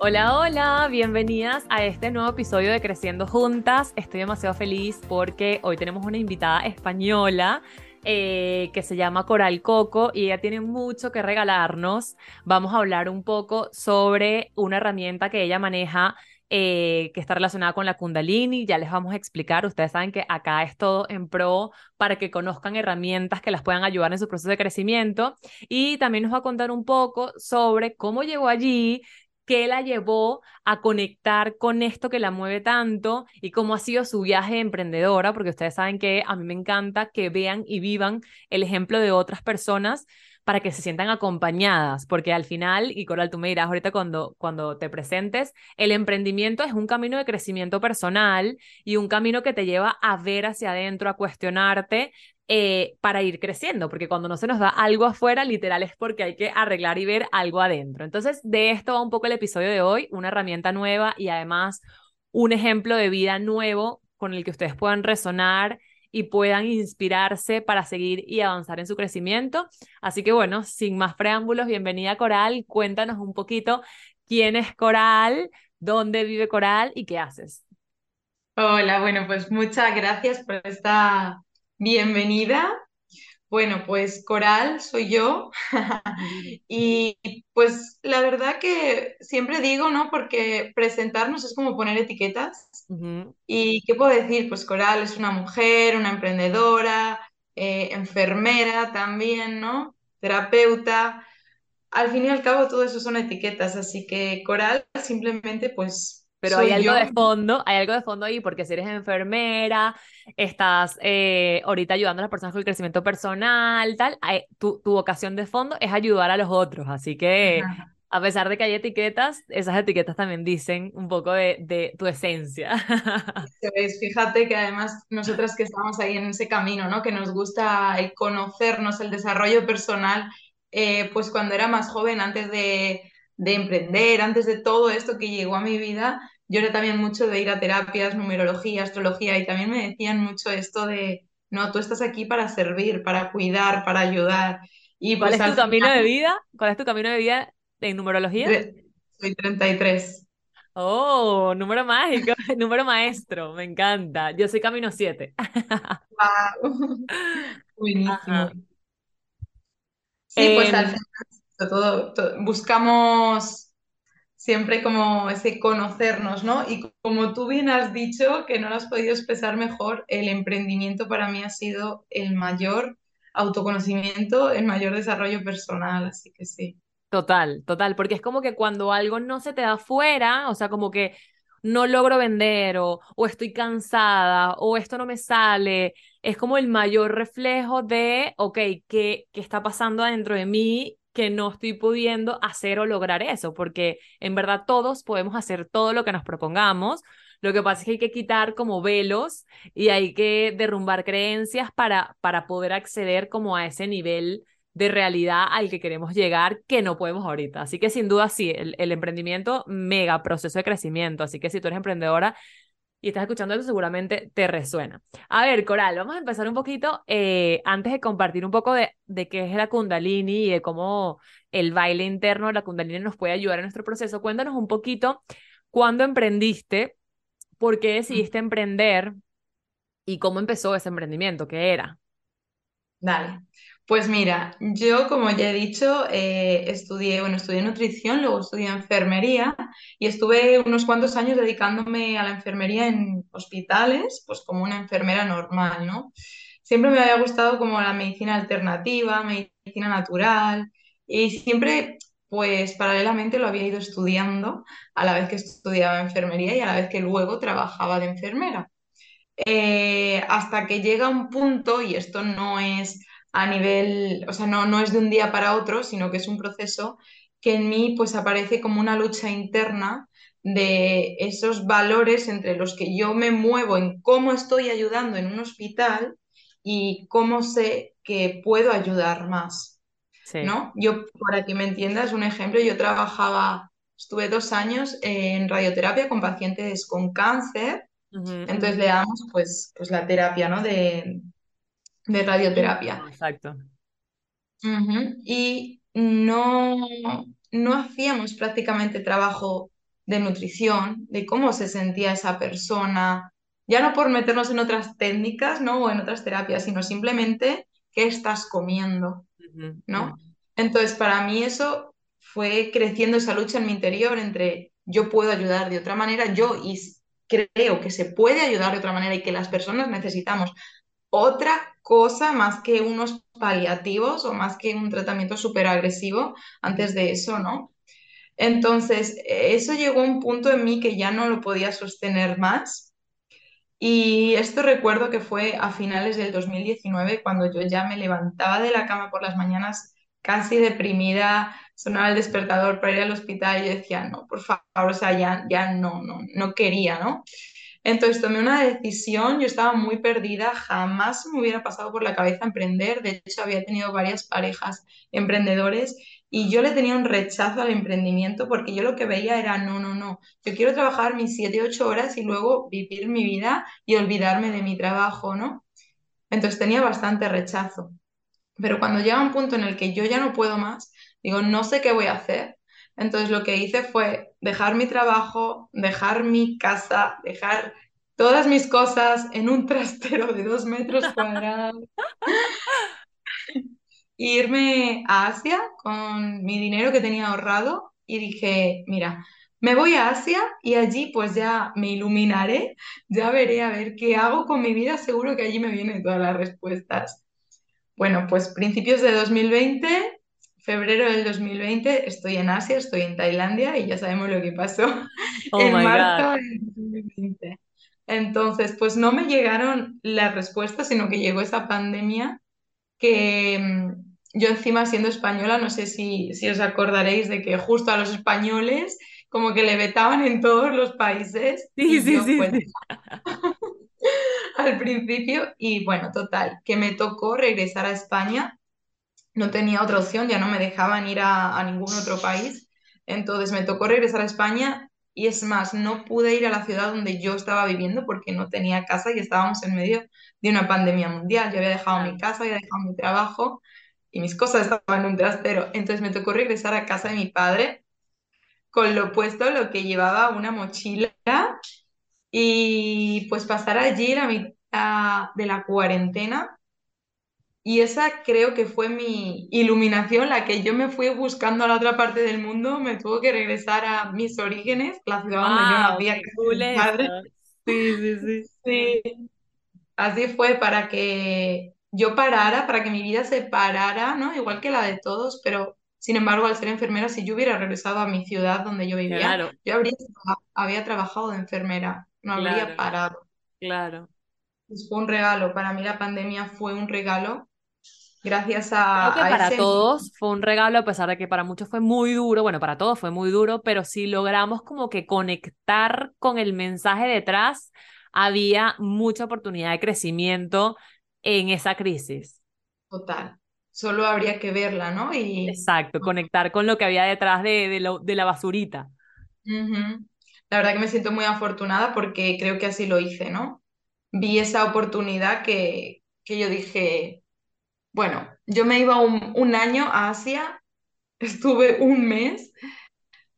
Hola, hola, bienvenidas a este nuevo episodio de Creciendo Juntas. Estoy demasiado feliz porque hoy tenemos una invitada española eh, que se llama Coral Coco y ella tiene mucho que regalarnos. Vamos a hablar un poco sobre una herramienta que ella maneja eh, que está relacionada con la Kundalini. Ya les vamos a explicar. Ustedes saben que acá es todo en pro para que conozcan herramientas que las puedan ayudar en su proceso de crecimiento. Y también nos va a contar un poco sobre cómo llegó allí, qué la llevó a conectar con esto que la mueve tanto y cómo ha sido su viaje emprendedora, porque ustedes saben que a mí me encanta que vean y vivan el ejemplo de otras personas para que se sientan acompañadas, porque al final, y Coral, tú me dirás ahorita cuando, cuando te presentes, el emprendimiento es un camino de crecimiento personal y un camino que te lleva a ver hacia adentro, a cuestionarte eh, para ir creciendo, porque cuando no se nos da algo afuera, literal es porque hay que arreglar y ver algo adentro. Entonces, de esto va un poco el episodio de hoy, una herramienta nueva y además un ejemplo de vida nuevo con el que ustedes puedan resonar y puedan inspirarse para seguir y avanzar en su crecimiento. Así que bueno, sin más preámbulos, bienvenida Coral, cuéntanos un poquito quién es Coral, dónde vive Coral y qué haces. Hola, bueno, pues muchas gracias por esta bienvenida. Bueno, pues Coral soy yo y pues la verdad que siempre digo, ¿no? Porque presentarnos es como poner etiquetas. ¿Y qué puedo decir? Pues Coral es una mujer, una emprendedora, eh, enfermera también, ¿no? Terapeuta. Al fin y al cabo todo eso son etiquetas, así que Coral simplemente pues pero hay algo de fondo, hay algo de fondo ahí, porque si eres enfermera, estás eh, ahorita ayudando a las personas con el crecimiento personal, tal, tu, tu, vocación de fondo es ayudar a los otros. Así que, a pesar de que hay etiquetas, esas etiquetas también dicen un poco de, de tu esencia. Pues fíjate que además nosotras que estamos ahí en ese camino, ¿no? Que nos gusta el conocernos, el desarrollo personal, eh, pues cuando era más joven, antes de de emprender, antes de todo esto que llegó a mi vida, yo era también mucho de ir a terapias, numerología, astrología, y también me decían mucho esto de, no, tú estás aquí para servir, para cuidar, para ayudar. Y ¿Cuál pues es tu camino de vida? ¿Cuál es tu camino de vida en numerología? Soy 33. Oh, número mágico, número maestro, me encanta. Yo soy camino 7. Wow. Buenísimo. Sí, pues al em, final todo, buscamos siempre como ese conocernos, ¿no? Y como tú bien has dicho, que no lo has podido expresar mejor, el emprendimiento para mí ha sido el mayor autoconocimiento, el mayor desarrollo personal, así que sí. Total, total, porque es como que cuando algo no se te da fuera, o sea, como que no logro vender o, o estoy cansada o esto no me sale, es como el mayor reflejo de, ok, ¿qué, qué está pasando dentro de mí que no estoy pudiendo hacer o lograr eso, porque en verdad todos podemos hacer todo lo que nos propongamos. Lo que pasa es que hay que quitar como velos y hay que derrumbar creencias para, para poder acceder como a ese nivel de realidad al que queremos llegar que no podemos ahorita. Así que sin duda sí, el, el emprendimiento, mega proceso de crecimiento. Así que si tú eres emprendedora, y estás escuchando eso, seguramente te resuena. A ver, Coral, vamos a empezar un poquito, eh, antes de compartir un poco de, de qué es la Kundalini y de cómo el baile interno de la Kundalini nos puede ayudar en nuestro proceso. Cuéntanos un poquito cuándo emprendiste, por qué decidiste emprender y cómo empezó ese emprendimiento, qué era. Dale. Pues mira, yo como ya he dicho, eh, estudié, bueno, estudié nutrición, luego estudié enfermería y estuve unos cuantos años dedicándome a la enfermería en hospitales, pues como una enfermera normal, ¿no? Siempre me había gustado como la medicina alternativa, medicina natural y siempre, pues paralelamente lo había ido estudiando a la vez que estudiaba enfermería y a la vez que luego trabajaba de enfermera. Eh, hasta que llega un punto, y esto no es a nivel, o sea, no, no es de un día para otro, sino que es un proceso que en mí pues aparece como una lucha interna de esos valores entre los que yo me muevo en cómo estoy ayudando en un hospital y cómo sé que puedo ayudar más. ¿no? Yo, para que me entiendas, un ejemplo, yo trabajaba, estuve dos años en radioterapia con pacientes con cáncer, entonces le damos pues, pues la terapia ¿no? de, de radioterapia. Exacto. Y no, no hacíamos prácticamente trabajo de nutrición, de cómo se sentía esa persona, ya no por meternos en otras técnicas, ¿no? O en otras terapias, sino simplemente qué estás comiendo, ¿no? Entonces, para mí eso fue creciendo esa lucha en mi interior entre yo puedo ayudar de otra manera, yo y creo que se puede ayudar de otra manera y que las personas necesitamos otra cosa más que unos paliativos o más que un tratamiento súper agresivo antes de eso, ¿no? Entonces, eso llegó a un punto en mí que ya no lo podía sostener más. Y esto recuerdo que fue a finales del 2019, cuando yo ya me levantaba de la cama por las mañanas casi deprimida, sonaba el despertador para ir al hospital y decía, no, por favor, o sea, ya, ya no, no, no quería, ¿no? Entonces tomé una decisión, yo estaba muy perdida, jamás me hubiera pasado por la cabeza emprender, de hecho había tenido varias parejas emprendedores y yo le tenía un rechazo al emprendimiento porque yo lo que veía era, no, no, no, yo quiero trabajar mis 7, 8 horas y luego vivir mi vida y olvidarme de mi trabajo, ¿no? Entonces tenía bastante rechazo. Pero cuando llega un punto en el que yo ya no puedo más, digo, no sé qué voy a hacer. Entonces lo que hice fue dejar mi trabajo, dejar mi casa, dejar todas mis cosas en un trastero de dos metros cuadrados, irme a Asia con mi dinero que tenía ahorrado y dije, mira, me voy a Asia y allí pues ya me iluminaré, ya veré a ver qué hago con mi vida, seguro que allí me vienen todas las respuestas. Bueno, pues principios de 2020, febrero del 2020, estoy en Asia, estoy en Tailandia y ya sabemos lo que pasó Oh en marzo del 2020. Entonces, pues no me llegaron las respuestas, sino que llegó esa pandemia que mm, yo encima siendo española, no sé si, si os acordaréis de que justo a los españoles como que le vetaban en todos los países Sí, y sí, sí, pues sí. al principio y bueno, total, que me tocó regresar a España, no tenía otra opción, ya no me dejaban ir a, a ningún otro país, entonces me tocó regresar a España y es más, no pude ir a la ciudad donde yo estaba viviendo porque no tenía casa y estábamos en medio de una pandemia mundial, yo había dejado mi casa, había dejado mi trabajo y mis cosas estaban en un trastero, entonces me tocó regresar a casa de mi padre con lo puesto, lo que llevaba una mochila y pues pasar allí la mitad de la cuarentena. Y esa creo que fue mi iluminación, la que yo me fui buscando a la otra parte del mundo, me tuvo que regresar a mis orígenes, la ciudad donde yo nací, cool padre. Sí, sí, sí. Sí, así fue para que yo parara, para que mi vida se parara, ¿no? Igual que la de todos, pero sin embargo, al ser enfermera, si yo hubiera regresado a mi ciudad donde yo vivía, Claro, yo habría, había trabajado de enfermera, no habría claro, parado. claro. Pues fue un regalo, para mí la pandemia fue un regalo gracias Creo que a, para ese... todos fue un regalo, a pesar de que para muchos fue muy duro, bueno, para todos fue muy duro, pero si logramos como que conectar con el mensaje detrás, había mucha oportunidad de crecimiento en esa crisis. Total, solo habría que verla, ¿no? Y Exacto, conectar con lo que había detrás de, de, lo- de la basurita. La verdad que me siento muy afortunada porque creo que así lo hice, ¿no? Vi esa oportunidad que, que yo dije, bueno, yo me iba un, un año a Asia, estuve un mes,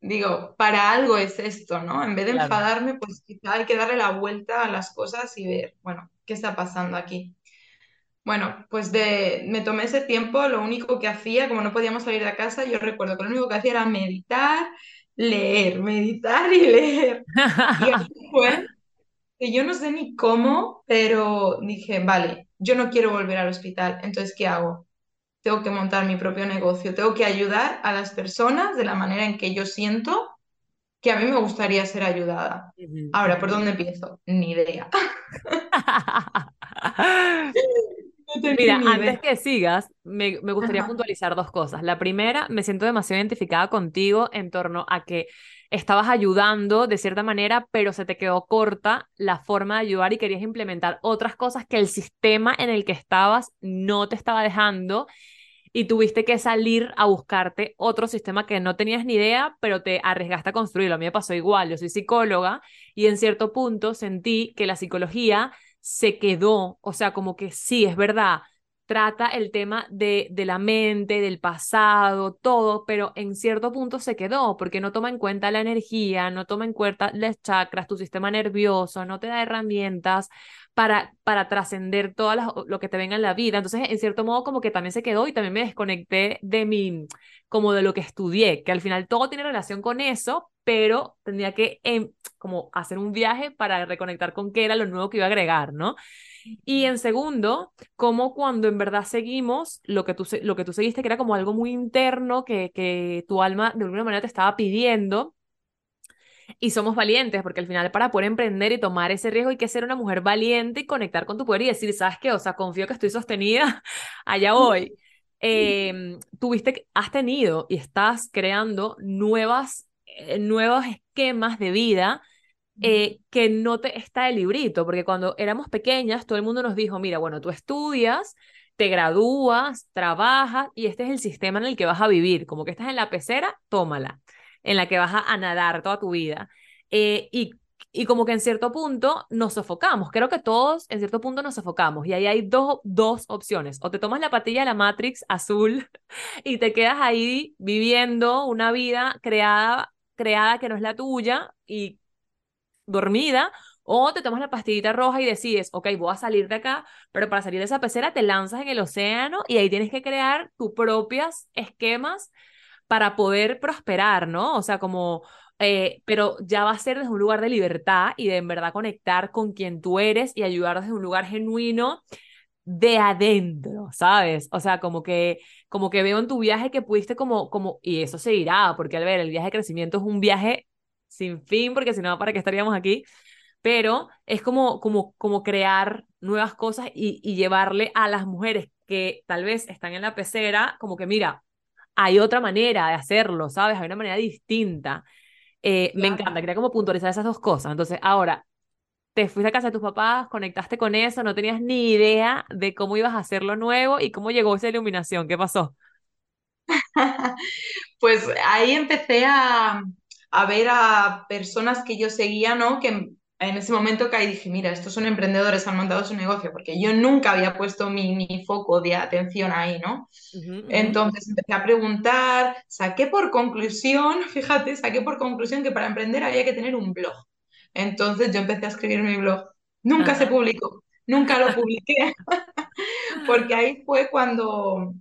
digo, para algo es esto, ¿no? En vez de Claro. enfadarme, pues quizá hay que darle la vuelta a las cosas y ver, bueno, ¿qué está pasando aquí? Bueno, pues de, me tomé ese tiempo, lo único que hacía, como no podíamos salir de casa, yo recuerdo que lo único que hacía era meditar, leer, meditar y leer. Y así fue, que yo no sé ni cómo, pero dije, vale, yo no quiero volver al hospital, entonces, ¿qué hago? Tengo que montar mi propio negocio, tengo que ayudar a las personas de la manera en que yo siento que a mí me gustaría ser ayudada. Ahora, ¿por dónde empiezo? Ni idea. No Mira, ni antes que sigas, me, me gustaría Ajá, puntualizar dos cosas. La primera, me siento demasiado identificada contigo en torno a que estabas ayudando de cierta manera, pero se te quedó corta la forma de ayudar y querías implementar otras cosas que el sistema en el que estabas no te estaba dejando y tuviste que salir a buscarte otro sistema que no tenías ni idea, pero te arriesgaste a construirlo. A mí me pasó igual, yo soy psicóloga y en cierto punto sentí que la psicología se quedó, o sea, como que sí, es verdad, trata el tema de, de la mente, del pasado, todo, pero en cierto punto se quedó porque no toma en cuenta la energía, no toma en cuenta las chakras, tu sistema nervioso, no te da herramientas para, para trascender todo lo que te venga en la vida. Entonces, en cierto modo, como que también se quedó y también me desconecté de mi, como de lo que estudié, que al final todo tiene relación con eso, pero tendría que em, como hacer un viaje para reconectar con qué era lo nuevo que iba a agregar, ¿no? Y en segundo, como cuando en verdad seguimos lo que tú, lo que tú seguiste, que era como algo muy interno que, que tu alma de alguna manera te estaba pidiendo, y somos valientes, porque al final para poder emprender y tomar ese riesgo hay que ser una mujer valiente y conectar con tu poder y decir, ¿sabes qué? O sea, confío que estoy sostenida, allá voy. Eh, tuviste, has tenido y estás creando nuevas, eh, nuevos esquemas de vida eh, que no te está el librito, porque cuando éramos pequeñas todo el mundo nos dijo, mira, bueno, tú estudias, te gradúas, trabajas y este es el sistema en el que vas a vivir, como que estás en la pecera, tómala en la que vas a, nadar toda tu vida. Eh, y, y como que en cierto punto nos sofocamos. Creo que todos en cierto punto nos sofocamos. Y ahí hay dos, dos opciones. O te tomas la patilla de la Matrix azul y te quedas ahí viviendo una vida creada, creada que no es la tuya y dormida. O te tomas la pastillita roja y decides, ok, voy a salir de acá, pero para salir de esa pecera te lanzas en el océano y ahí tienes que crear tus propios esquemas para poder prosperar, ¿no? O sea, como, eh, pero ya va a ser desde un lugar de libertad y de en verdad conectar con quien tú eres y ayudar desde un lugar genuino de adentro, ¿sabes? O sea, como que, como que veo en tu viaje que pudiste como, como, y eso se irá, porque al ver, el viaje de crecimiento es un viaje sin fin, porque si no, ¿para qué estaríamos aquí? Pero es como, como, como crear nuevas cosas y, y llevarle a las mujeres que tal vez están en la pecera, como que mira, hay otra manera de hacerlo, ¿sabes? Hay una manera distinta. Eh, me encanta, quería como puntualizar esas dos cosas. Entonces, ahora, te fuiste a casa de tus papás, conectaste con eso, no tenías ni idea de cómo ibas a hacerlo nuevo y cómo llegó esa iluminación. ¿Qué pasó? pues ahí empecé a, a, ver a personas que yo seguía, ¿no? Que en ese momento caí y dije, mira, estos son emprendedores, han montado su negocio, porque yo nunca había puesto mi, mi foco de atención ahí, ¿no? Entonces empecé a preguntar, saqué por conclusión, fíjate, saqué por conclusión que para emprender había que tener un blog. Entonces yo empecé a escribir mi blog. Nunca se publicó, nunca lo publiqué, porque ahí fue cuando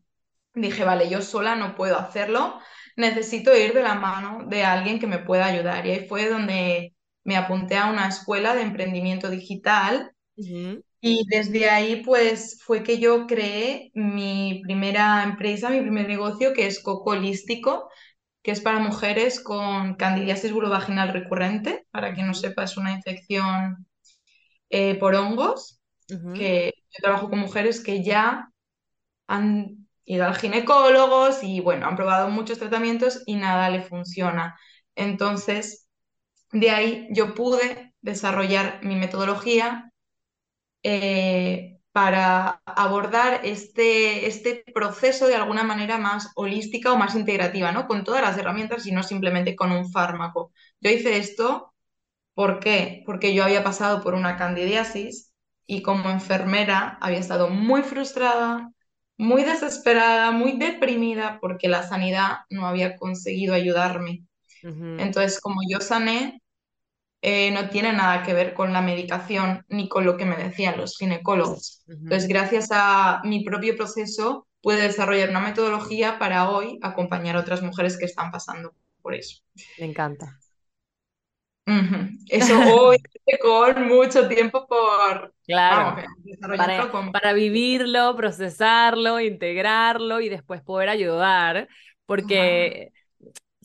dije, vale, yo sola no puedo hacerlo, necesito ir de la mano de alguien que me pueda ayudar. Y ahí fue donde me apunté a una escuela de emprendimiento digital y desde ahí pues fue que yo creé mi primera empresa, mi primer negocio que es Coco Holístico, que es para mujeres con candidiasis vulvovaginal recurrente, para quien no sepa es una infección eh, por hongos, que yo trabajo con mujeres que ya han ido al ginecólogos y bueno, han probado muchos tratamientos y nada le funciona. Entonces, de ahí yo pude desarrollar mi metodología eh, para abordar este, este proceso de alguna manera más holística o más integrativa, ¿no? Con todas las herramientas y no simplemente con un fármaco. Yo hice esto. Porque yo había pasado por una candidiasis y como enfermera había estado muy frustrada, muy desesperada, muy deprimida porque la sanidad no había conseguido ayudarme. Entonces, como yo sané, eh, no tiene nada que ver con la medicación ni con lo que me decían los ginecólogos. Entonces, gracias a mi propio proceso, pude desarrollar una metodología para hoy acompañar a otras mujeres que están pasando por eso. Me encanta. Eso hoy con mucho tiempo por claro, para, vivirlo, procesarlo, integrarlo y después poder ayudar, porque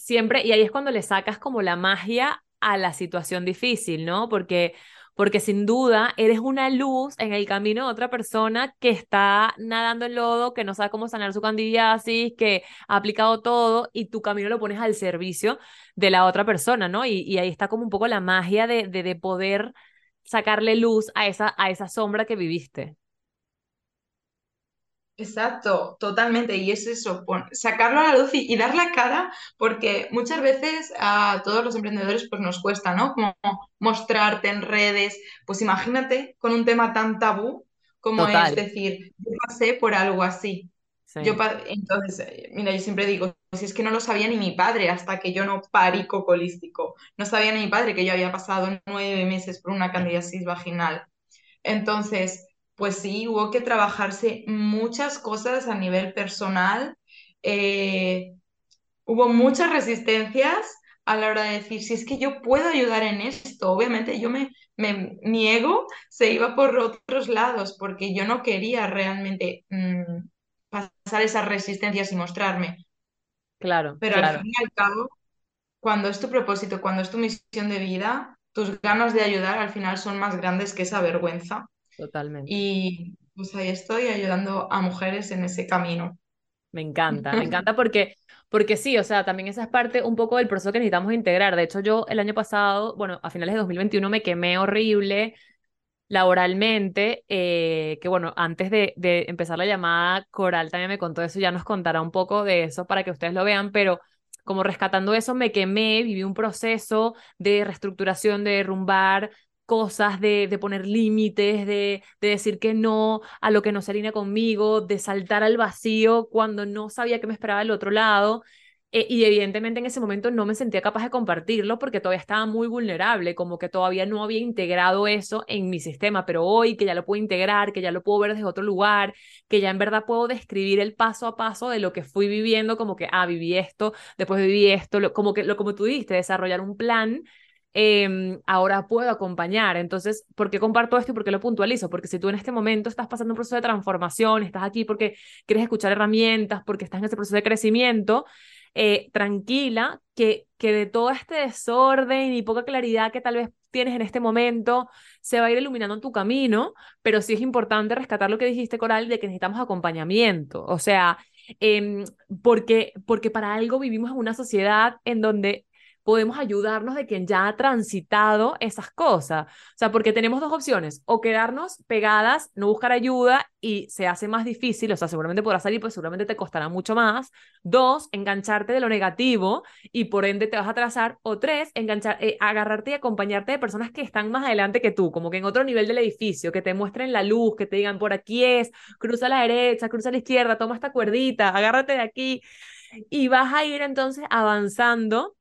siempre, y ahí es cuando le sacas como la magia a la situación difícil, ¿no? Porque, porque sin duda eres una luz en el camino de otra persona que está nadando en lodo, que no sabe cómo sanar su candidiasis, que ha aplicado todo y tu camino lo pones al servicio de la otra persona, ¿no? Y, y ahí está como un poco la magia de, de, de poder sacarle luz a esa, a esa sombra que viviste. Exacto, totalmente. Y es eso, sacarlo a la luz y, dar la cara, porque muchas veces a todos los emprendedores pues nos cuesta, ¿no? Como mostrarte en redes. Pues imagínate con un tema tan tabú como es decir, yo pasé por algo así. Yo entonces, eh, mira, yo siempre digo, si es que no lo sabía ni mi padre hasta que yo no parí cocolístico. No sabía ni mi padre que yo había pasado nueve meses por una candidiasis vaginal. Entonces, pues sí, hubo que trabajarse muchas cosas a nivel personal. Eh, hubo muchas resistencias a la hora de decir, si es que yo puedo ayudar en esto, obviamente yo me, me mi ego se iba por otros lados porque yo no quería realmente mm, pasar esas resistencias y mostrarme. Claro. Pero al fin y al cabo, cuando es tu propósito, cuando es tu misión de vida, tus ganas de ayudar al final son más grandes que esa vergüenza. Totalmente. Y pues ahí estoy ayudando a mujeres en ese camino. Me encanta, me encanta porque, porque sí, o sea, también esa es parte un poco del proceso que necesitamos integrar. De hecho, yo el año pasado, bueno, a finales de 2021 me quemé horrible laboralmente, eh, que bueno, antes de, de empezar la llamada, Coral también me contó eso, ya nos contará un poco de eso para que ustedes lo vean, pero como rescatando eso, me quemé, viví un proceso de reestructuración, de derrumbar cosas, de, de poner límites, de, de, decir que no a lo que no se alinea conmigo, de saltar al vacío cuando no sabía qué me esperaba del otro lado. Eh, y evidentemente en ese momento no me sentía capaz de compartirlo porque todavía estaba muy vulnerable, como que todavía no había integrado eso en mi sistema, pero hoy que ya lo puedo integrar, que ya lo puedo ver desde otro lugar, que ya en verdad puedo describir el paso a paso de lo que fui viviendo, como que, ah, viví esto, después viví esto, como que, lo, como tú dijiste, desarrollar un plan Em, ahora puedo acompañar. Entonces, ¿por qué comparto esto y por qué lo puntualizo? Porque si tú en este momento estás pasando un proceso de transformación, estás aquí porque quieres escuchar herramientas, porque estás en ese proceso de crecimiento, eh, tranquila, que, que de todo este desorden y poca claridad que tal vez tienes en este momento, se va a ir iluminando tu camino, pero sí es importante rescatar lo que dijiste, Coral, de que necesitamos acompañamiento. O sea, em, porque, porque para algo vivimos en una sociedad en donde podemos ayudarnos de quien ya ha transitado esas cosas. O sea, porque tenemos dos opciones, o quedarnos pegadas, no buscar ayuda y se hace más difícil, o sea, seguramente podrás salir, pues seguramente te costará mucho más. Dos, engancharte de lo negativo y por ende te vas a atrasar. O tres, enganchar, eh, agarrarte y acompañarte de personas que están más adelante que tú, como que en otro nivel del edificio, que te muestren la luz, que te digan por aquí es, cruza a la derecha, cruza a la izquierda, toma esta cuerdita, agárrate de aquí. Y vas a ir entonces avanzando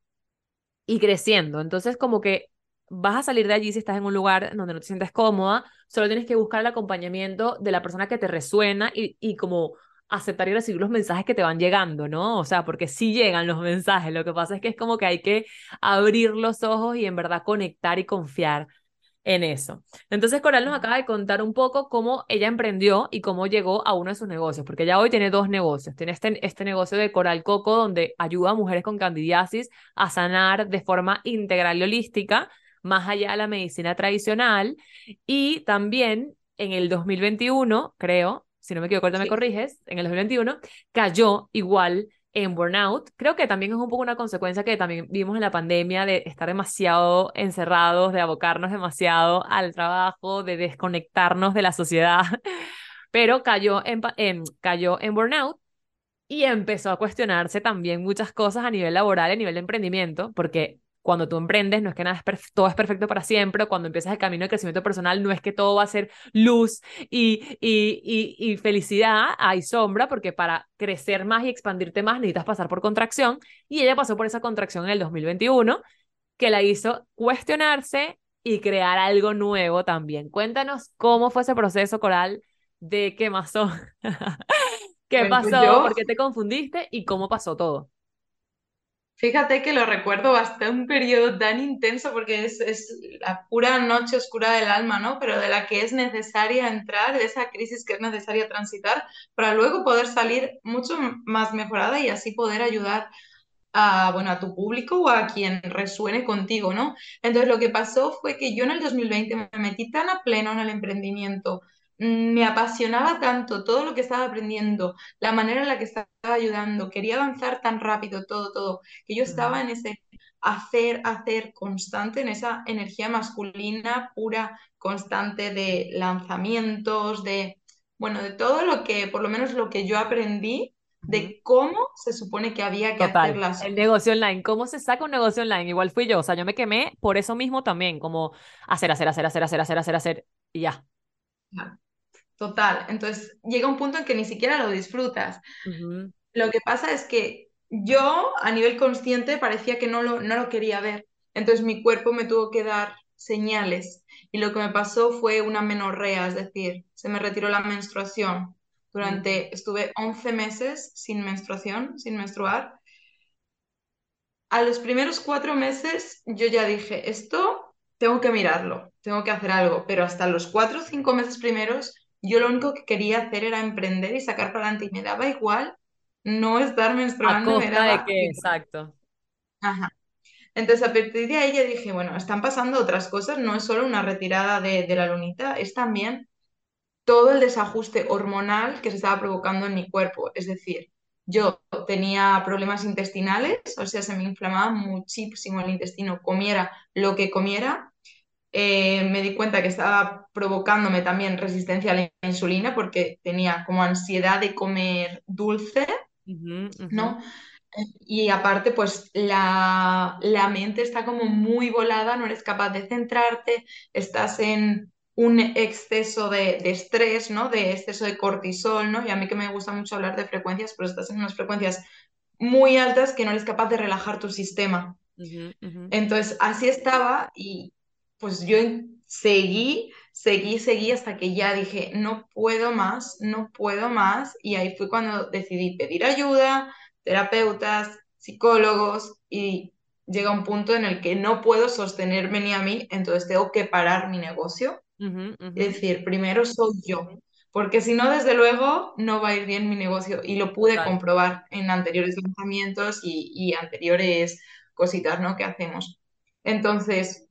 y creciendo. Entonces, como que vas a salir de allí si estás en un lugar donde no te sientes cómoda, solo tienes que buscar el acompañamiento de la persona que te resuena y, y como aceptar y recibir los mensajes que te van llegando, ¿no? O sea, porque sí llegan los mensajes, lo que pasa es que es como que hay que abrir los ojos y en verdad conectar y confiar en eso. Entonces Coral nos acaba de contar un poco cómo ella emprendió y cómo llegó a uno de sus negocios, porque ya hoy tiene dos negocios. Tiene este, este negocio de Coral Coco, donde ayuda a mujeres con candidiasis a sanar de forma integral y holística, más allá de la medicina tradicional. Y también en el 2021, creo, si no me equivoco, me corriges, en el 2021 cayó igual en burnout. Creo que también es un poco una consecuencia que también vimos en la pandemia de estar demasiado encerrados, de abocarnos demasiado al trabajo, de desconectarnos de la sociedad, pero cayó en, cayó en burnout y empezó a cuestionarse también muchas cosas a nivel laboral, a nivel de emprendimiento, porque cuando tú emprendes, no es que nada es todo es perfecto para siempre, cuando empiezas el camino de crecimiento personal, no es que todo va a ser luz y, y, y, felicidad, hay sombra, porque para crecer más y expandirte más necesitas pasar por contracción, y ella pasó por esa contracción en el 2021, que la hizo cuestionarse y crear algo nuevo también. Cuéntanos cómo fue ese proceso, Coral, de qué pasó, qué pasó, por qué te confundiste y cómo pasó todo. Fíjate que lo recuerdo bastante, un periodo tan intenso porque es, es, la pura noche oscura del alma, ¿no? Pero de la que es necesaria entrar, de esa crisis que es necesaria transitar para luego poder salir mucho más mejorada y así poder ayudar a, bueno, a tu público o a quien resuene contigo, ¿no? Entonces lo que pasó fue que yo en el 2020 me metí tan a pleno en el emprendimiento, me apasionaba tanto todo lo que estaba aprendiendo, la manera en la que estaba ayudando, quería avanzar tan rápido, todo, todo, que yo estaba en ese hacer, hacer constante, en esa energía masculina pura, constante de lanzamientos, de, bueno, de todo lo que, por lo menos lo que yo aprendí de cómo se supone que había que hacer las El negocio online, cómo se saca un negocio online, igual fui yo, o sea, yo me quemé por eso mismo también, como hacer, hacer, hacer, hacer, hacer, hacer, hacer, hacer, y ya. Total. Entonces llega un punto en que ni siquiera lo disfrutas. Lo que pasa es que yo a nivel consciente parecía que no lo, no lo quería ver. Entonces mi cuerpo me tuvo que dar señales y lo que me pasó fue una menorrea, es decir, se me retiró la menstruación. Durante, estuve 11 meses sin menstruación, sin menstruar. A los primeros cuatro meses yo ya dije, esto tengo que mirarlo, tengo que hacer algo, pero hasta los cuatro o cinco meses primeros yo lo único que quería hacer era emprender y sacar para adelante y me daba igual no estar menstruando. A costa de que, exacto. Ajá. Entonces, a partir de ahí ya dije, bueno, están pasando otras cosas, no es solo una retirada de, la lunita, es también todo el desajuste hormonal que se estaba provocando en mi cuerpo. Es decir, yo tenía problemas intestinales, o sea, se me inflamaba muchísimo el intestino, comiera lo que comiera. Eh, me di cuenta que estaba provocándome también resistencia a la insulina porque tenía como ansiedad de comer dulce, ¿no? Y aparte, pues la, mente está como muy volada, no eres capaz de centrarte, estás en un exceso de, estrés, ¿no? De exceso de cortisol, ¿no? Y a mí que me gusta mucho hablar de frecuencias, pero estás en unas frecuencias muy altas que no eres capaz de relajar tu sistema. Entonces, así estaba y pues yo seguí, seguí, seguí hasta que ya dije, no puedo más, no puedo más. Y ahí fue cuando decidí pedir ayuda, terapeutas, psicólogos y llega un punto en el que no puedo sostenerme ni a mí, entonces tengo que parar mi negocio. Es decir, primero soy yo, porque si no, desde luego, no va a ir bien mi negocio y lo pude comprobar en anteriores lanzamientos y, anteriores cositas, ¿no? Que hacemos. Entonces,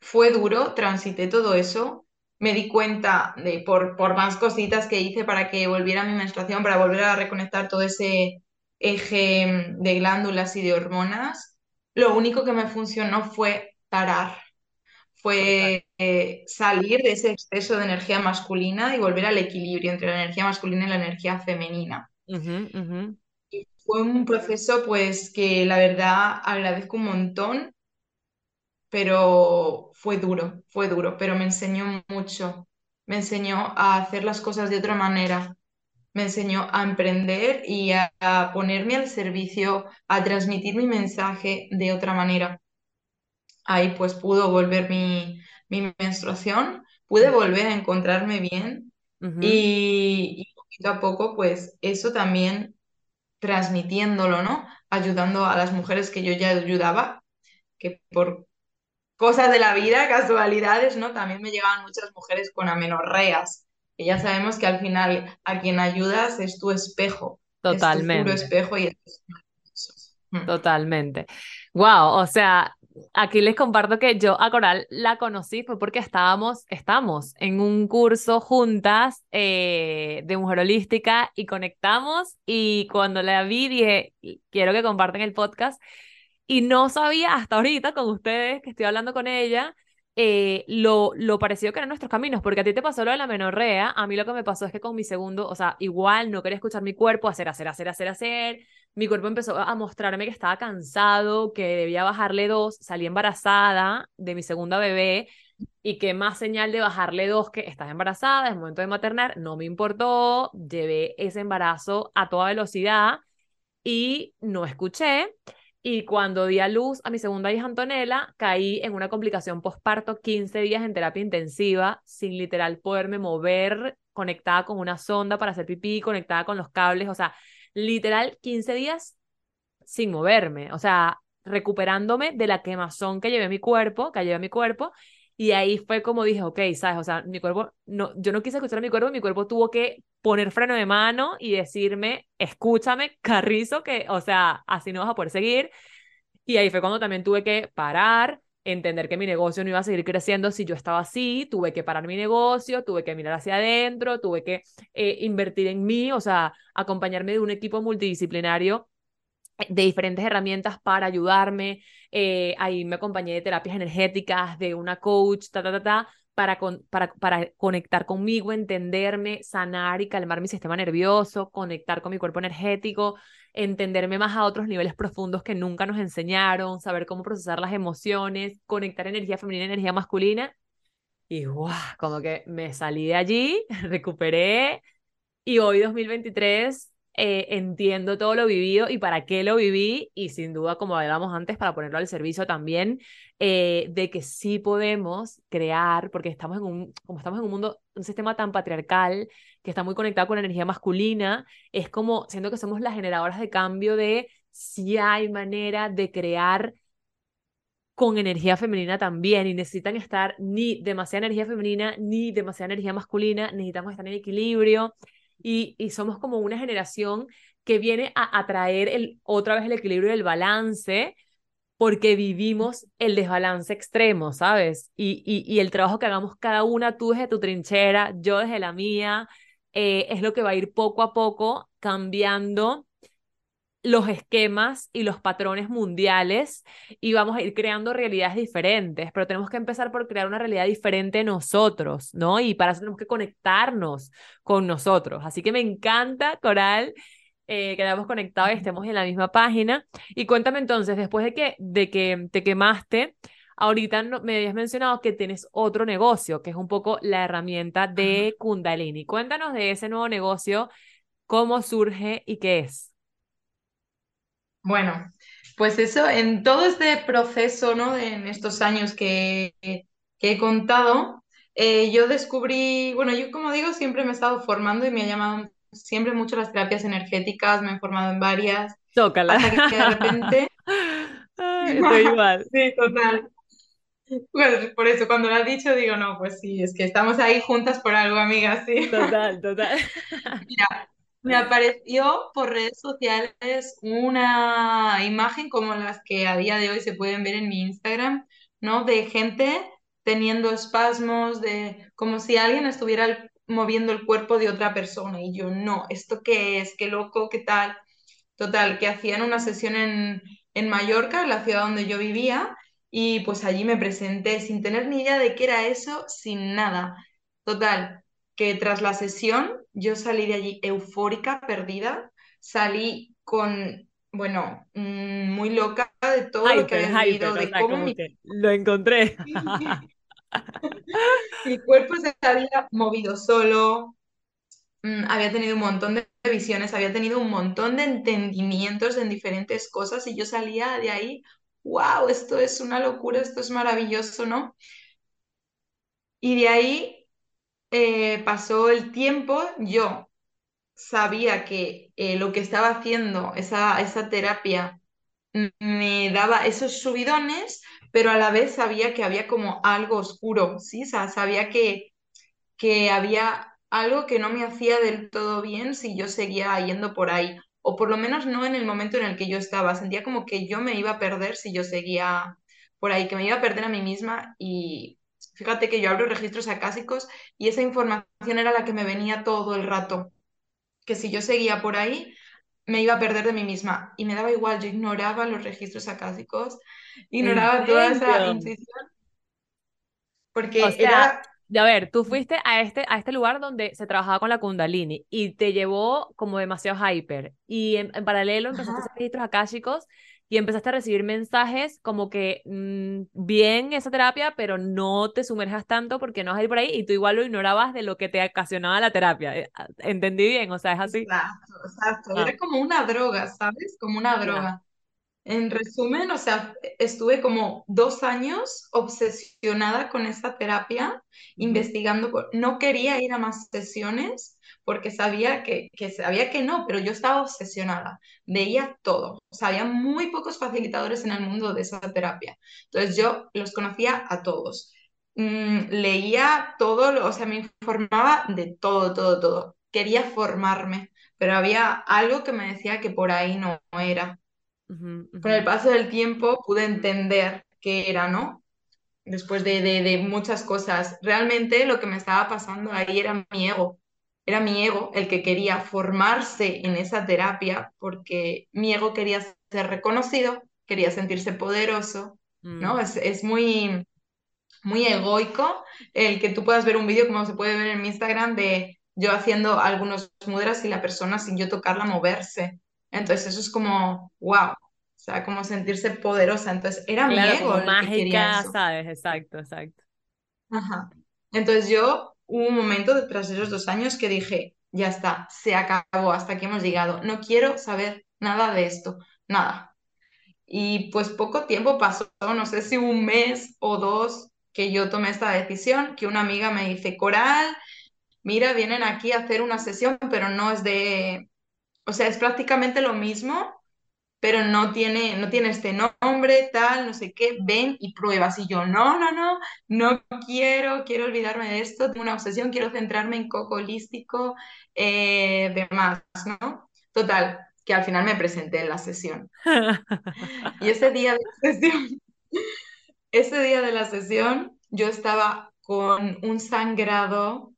fue duro, transité todo eso, me di cuenta de por, por más cositas que hice para que volviera mi menstruación, para volver a reconectar todo ese eje de glándulas y de hormonas, lo único que me funcionó fue parar, fue eh, salir de ese exceso de energía masculina y volver al equilibrio entre la energía masculina y la energía femenina. Y fue un proceso pues que la verdad agradezco un montón, pero fue duro, fue duro, pero me enseñó mucho, me enseñó a hacer las cosas de otra manera, me enseñó a emprender y a, ponerme al servicio, a transmitir mi mensaje de otra manera. Ahí pues pudo volver mi, menstruación, pude volver a encontrarme bien y, poquito a poco pues eso también transmitiéndolo, ¿no? Ayudando a las mujeres que yo ya ayudaba, que por cosas de la vida, casualidades, ¿no? También me llegaban muchas mujeres con amenorreas ya sabemos que al final a quien ayudas es tu espejo. Totalmente. Es tu espejo y es mm. Totalmente. Wow, o sea, aquí les comparto que yo a Coral la conocí fue porque estábamos, estamos en un curso juntas eh, de mujer holística y conectamos y cuando la vi dije, quiero que compartan el podcast y no sabía hasta ahorita con ustedes que estoy hablando con ella eh, lo, lo parecido que eran nuestros caminos, porque a ti te pasó lo de la menorrea, a mí lo que me pasó es que con mi segundo, o sea, igual no quería escuchar mi cuerpo, hacer, hacer, hacer, hacer, hacer, mi cuerpo empezó a mostrarme que estaba cansado, que debía bajarle dos, salí embarazada de mi segunda bebé, y qué más señal de bajarle dos que estás embarazada, es momento de maternar, no me importó, llevé ese embarazo a toda velocidad y no escuché. Y cuando di a luz a mi segunda hija Antonella, caí en una complicación postparto, 15 días en terapia intensiva, sin literal poderme mover, conectada con una sonda para hacer pipí, conectada con los cables, o sea, literal 15 días sin moverme, o sea, recuperándome de la quemazón que llevé a mi cuerpo, que llevé a mi cuerpo, y ahí fue como dije, ok, sabes, o sea, mi cuerpo, no, yo no quise escuchar a mi cuerpo, mi cuerpo tuvo que poner freno de mano y decirme, escúchame, Carrizo, que, o sea, así no vas a poder seguir. Y ahí fue cuando también tuve que parar, entender que mi negocio no iba a seguir creciendo si yo estaba así, tuve que parar mi negocio, tuve que mirar hacia adentro, tuve que eh, invertir en mí, o sea, acompañarme de un equipo multidisciplinario de diferentes herramientas para ayudarme. Eh, ahí me acompañé de terapias energéticas, de una coach, ta, ta, ta, ta, para, para, para conectar conmigo, entenderme, sanar y calmar mi sistema nervioso, conectar con mi cuerpo energético, entenderme más a otros niveles profundos que nunca nos enseñaron, saber cómo procesar las emociones, conectar energía femenina, energía masculina. Y guau, como que me salí de allí, recuperé y hoy 2023 eh, entiendo todo lo vivido y para qué lo viví y sin duda, como hablábamos antes, para ponerlo al servicio también, eh, de que sí podemos crear, porque estamos en un, como estamos en un mundo, un sistema tan patriarcal que está muy conectado con la energía masculina, es como siento que somos las generadoras de cambio de si hay manera de crear con energía femenina también y necesitan estar ni demasiada energía femenina ni demasiada energía masculina, necesitamos estar en equilibrio y, y somos como una generación que viene a atraer el, otra vez el equilibrio y el balance porque vivimos el desbalance extremo, ¿sabes? Y, y, el trabajo que hagamos cada una, tú desde tu trinchera, yo desde la mía, eh, es lo que va a ir poco a poco cambiando los esquemas y los patrones mundiales y vamos a ir creando realidades diferentes, pero tenemos que empezar por crear una realidad diferente nosotros, ¿no? Y para eso tenemos que conectarnos con nosotros. Así que me encanta, Coral, eh, que hayamos conectado y estemos en la misma página. Y cuéntame entonces, después de que, de que te quemaste, ahorita me habías mencionado que tienes otro negocio, que es un poco la herramienta de Kundalini. Cuéntanos de ese nuevo negocio, cómo surge y qué es. Bueno, pues eso, en todo este proceso, ¿no? en estos años que, que he contado, eh, yo descubrí, bueno, yo como digo, siempre me he estado formando y me ha llamado siempre mucho las terapias energéticas, me he formado en varias. Tócala. Hasta que de repente... estoy igual. sí, total. Bueno, por eso cuando lo has dicho digo, no, pues sí, es que estamos ahí juntas por algo, amigas, sí. Total, total. Mira, me apareció por redes sociales una imagen como las que a día de hoy se pueden ver en mi Instagram, ¿no? De gente teniendo espasmos, de como si alguien estuviera moviendo el cuerpo de otra persona. Y yo, no, ¿esto qué es? ¿Qué loco? ¿Qué tal? Total, que hacían una sesión en, en Mallorca, la ciudad donde yo vivía, y pues allí me presenté sin tener ni idea de qué era eso, sin nada. Total, que tras la sesión yo salí de allí eufórica, perdida, salí con, bueno, mm, muy loca de todo lo que había vivido, de cómo mi... Lo encontré. mi cuerpo se había movido solo, mm, había tenido un montón de visiones, había tenido un montón de entendimientos en diferentes cosas y yo salía de ahí, wow, esto es una locura, esto es maravilloso, ¿no? Y de ahí eh, pasó el tiempo, yo sabía que eh, lo que estaba haciendo, esa, esa terapia, me daba esos subidones, pero a la vez sabía que había como algo oscuro, ¿sí? sabía que, que había algo que no me hacía del todo bien si yo seguía yendo por ahí, o por lo menos no en el momento en el que yo estaba. Sentía como que yo me iba a perder si yo seguía por ahí, que me iba a perder a mí misma y Fíjate que yo abro registros acásicos y esa información era la que me venía todo el rato. Que si yo seguía por ahí, me iba a perder de mí misma. Y me daba igual, yo ignoraba los registros acásicos, ignoraba toda esa intuición. Porque era a ver, tú fuiste a este, a este lugar donde se trabajaba con la Kundalini y te llevó como demasiado hyper. Y en, paralelo empezaste a hacer registros akáshicos y empezaste a recibir mensajes como que mm, bien esa terapia, pero no te sumerjas tanto porque no vas a ir por ahí y tú igual lo ignorabas de lo que te ocasionaba la terapia. Eh, ah, ¿Entendí bien? O sea, es así. Exacto, exacto. Ah. Era como una droga, ¿sabes? Como una droga. En resumen, o sea, estuve como dos años obsesionada con esta terapia, investigando, no quería ir a más sesiones porque sabía que, que, sabía que no, pero yo estaba obsesionada, veía todo, o sea, había muy pocos facilitadores en el mundo de esa terapia, entonces yo los conocía a todos, mm, leía todo, o sea, me informaba de todo, todo, todo, quería formarme, pero había algo que me decía que por ahí no era. Con el paso del tiempo pude entender qué era, ¿no? Después de, de, muchas cosas. Realmente lo que me estaba pasando ahí era mi ego. Era mi ego el que quería formarse en esa terapia porque mi ego quería ser reconocido, quería sentirse poderoso, ¿no? Mm. Es, es muy, muy egoico el que tú puedas ver un vídeo como se puede ver en mi Instagram de yo haciendo algunos mudras y la persona sin yo tocarla moverse. Entonces eso es como, wow, o sea, como sentirse poderosa. Entonces era mi ego mágica, ¿sabes? Exacto, exacto. Ajá. Entonces yo hubo un momento tras esos dos años que dije, ya está, se acabó, hasta aquí hemos llegado, no quiero saber nada de esto, nada. Y pues poco tiempo pasó, no sé si un mes o dos que yo tomé esta decisión, que una amiga me dice, Coral, mira, vienen aquí a hacer una sesión, pero no es de, o sea, es prácticamente lo mismo, pero no tiene, no tiene este nombre, tal, no sé qué, ven y pruebas. Y yo, no, no, no, no quiero, quiero olvidarme de esto, tengo una obsesión, quiero centrarme en coco holístico, eh, demás, ¿no? Total, que al final me presenté en la sesión. Y ese día de la sesión, ese día de la sesión, yo estaba con un sangrado,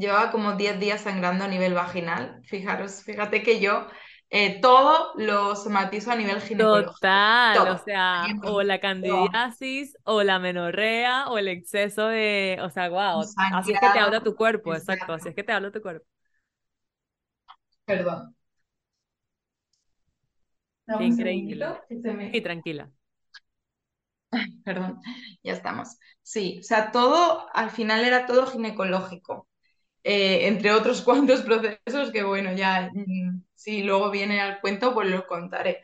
llevaba como 10 días sangrando a nivel vaginal. Fijaros, fíjate que yo eh, todo lo somatizo a nivel ginecológico. Total, o sea, o la Todo. candidiasis, o la menorrea, o el exceso de, o sea, wow, así es que te habla tu cuerpo, exacto, así es que te habla tu cuerpo. Perdón. Qué increíble. me... tranquila. Perdón, ya estamos. Sí, o sea, todo, al final era todo ginecológico. Eh, entre otros cuantos procesos que, bueno, ya, mm, si luego viene al cuento, pues los contaré.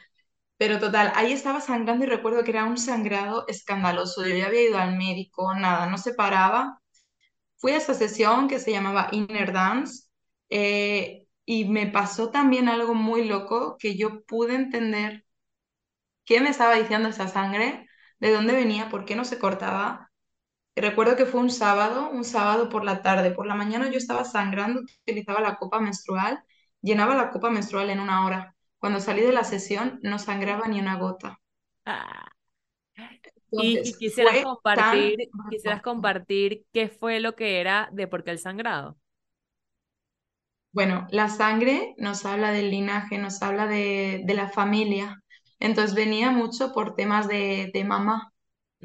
Pero total, ahí estaba sangrando y recuerdo que era un sangrado escandaloso. Yo ya había ido al médico, nada, no se paraba. Fui a esa sesión que se llamaba Inner Dance eh, y me pasó también algo muy loco que yo pude entender qué me estaba diciendo esa sangre, de dónde venía, por qué no se cortaba. Y recuerdo que fue un sábado, un sábado por la tarde. Por la mañana yo estaba sangrando, utilizaba la copa menstrual, llenaba la copa menstrual en una hora. Cuando salí de la sesión no sangraba ni una gota. Ah, y, quisieras tan compartir, quisieras compartir qué fue lo que era de por qué el sangrado. Bueno, la sangre nos habla del linaje, nos habla de, de la familia. Entonces venía mucho por temas de, de mamá,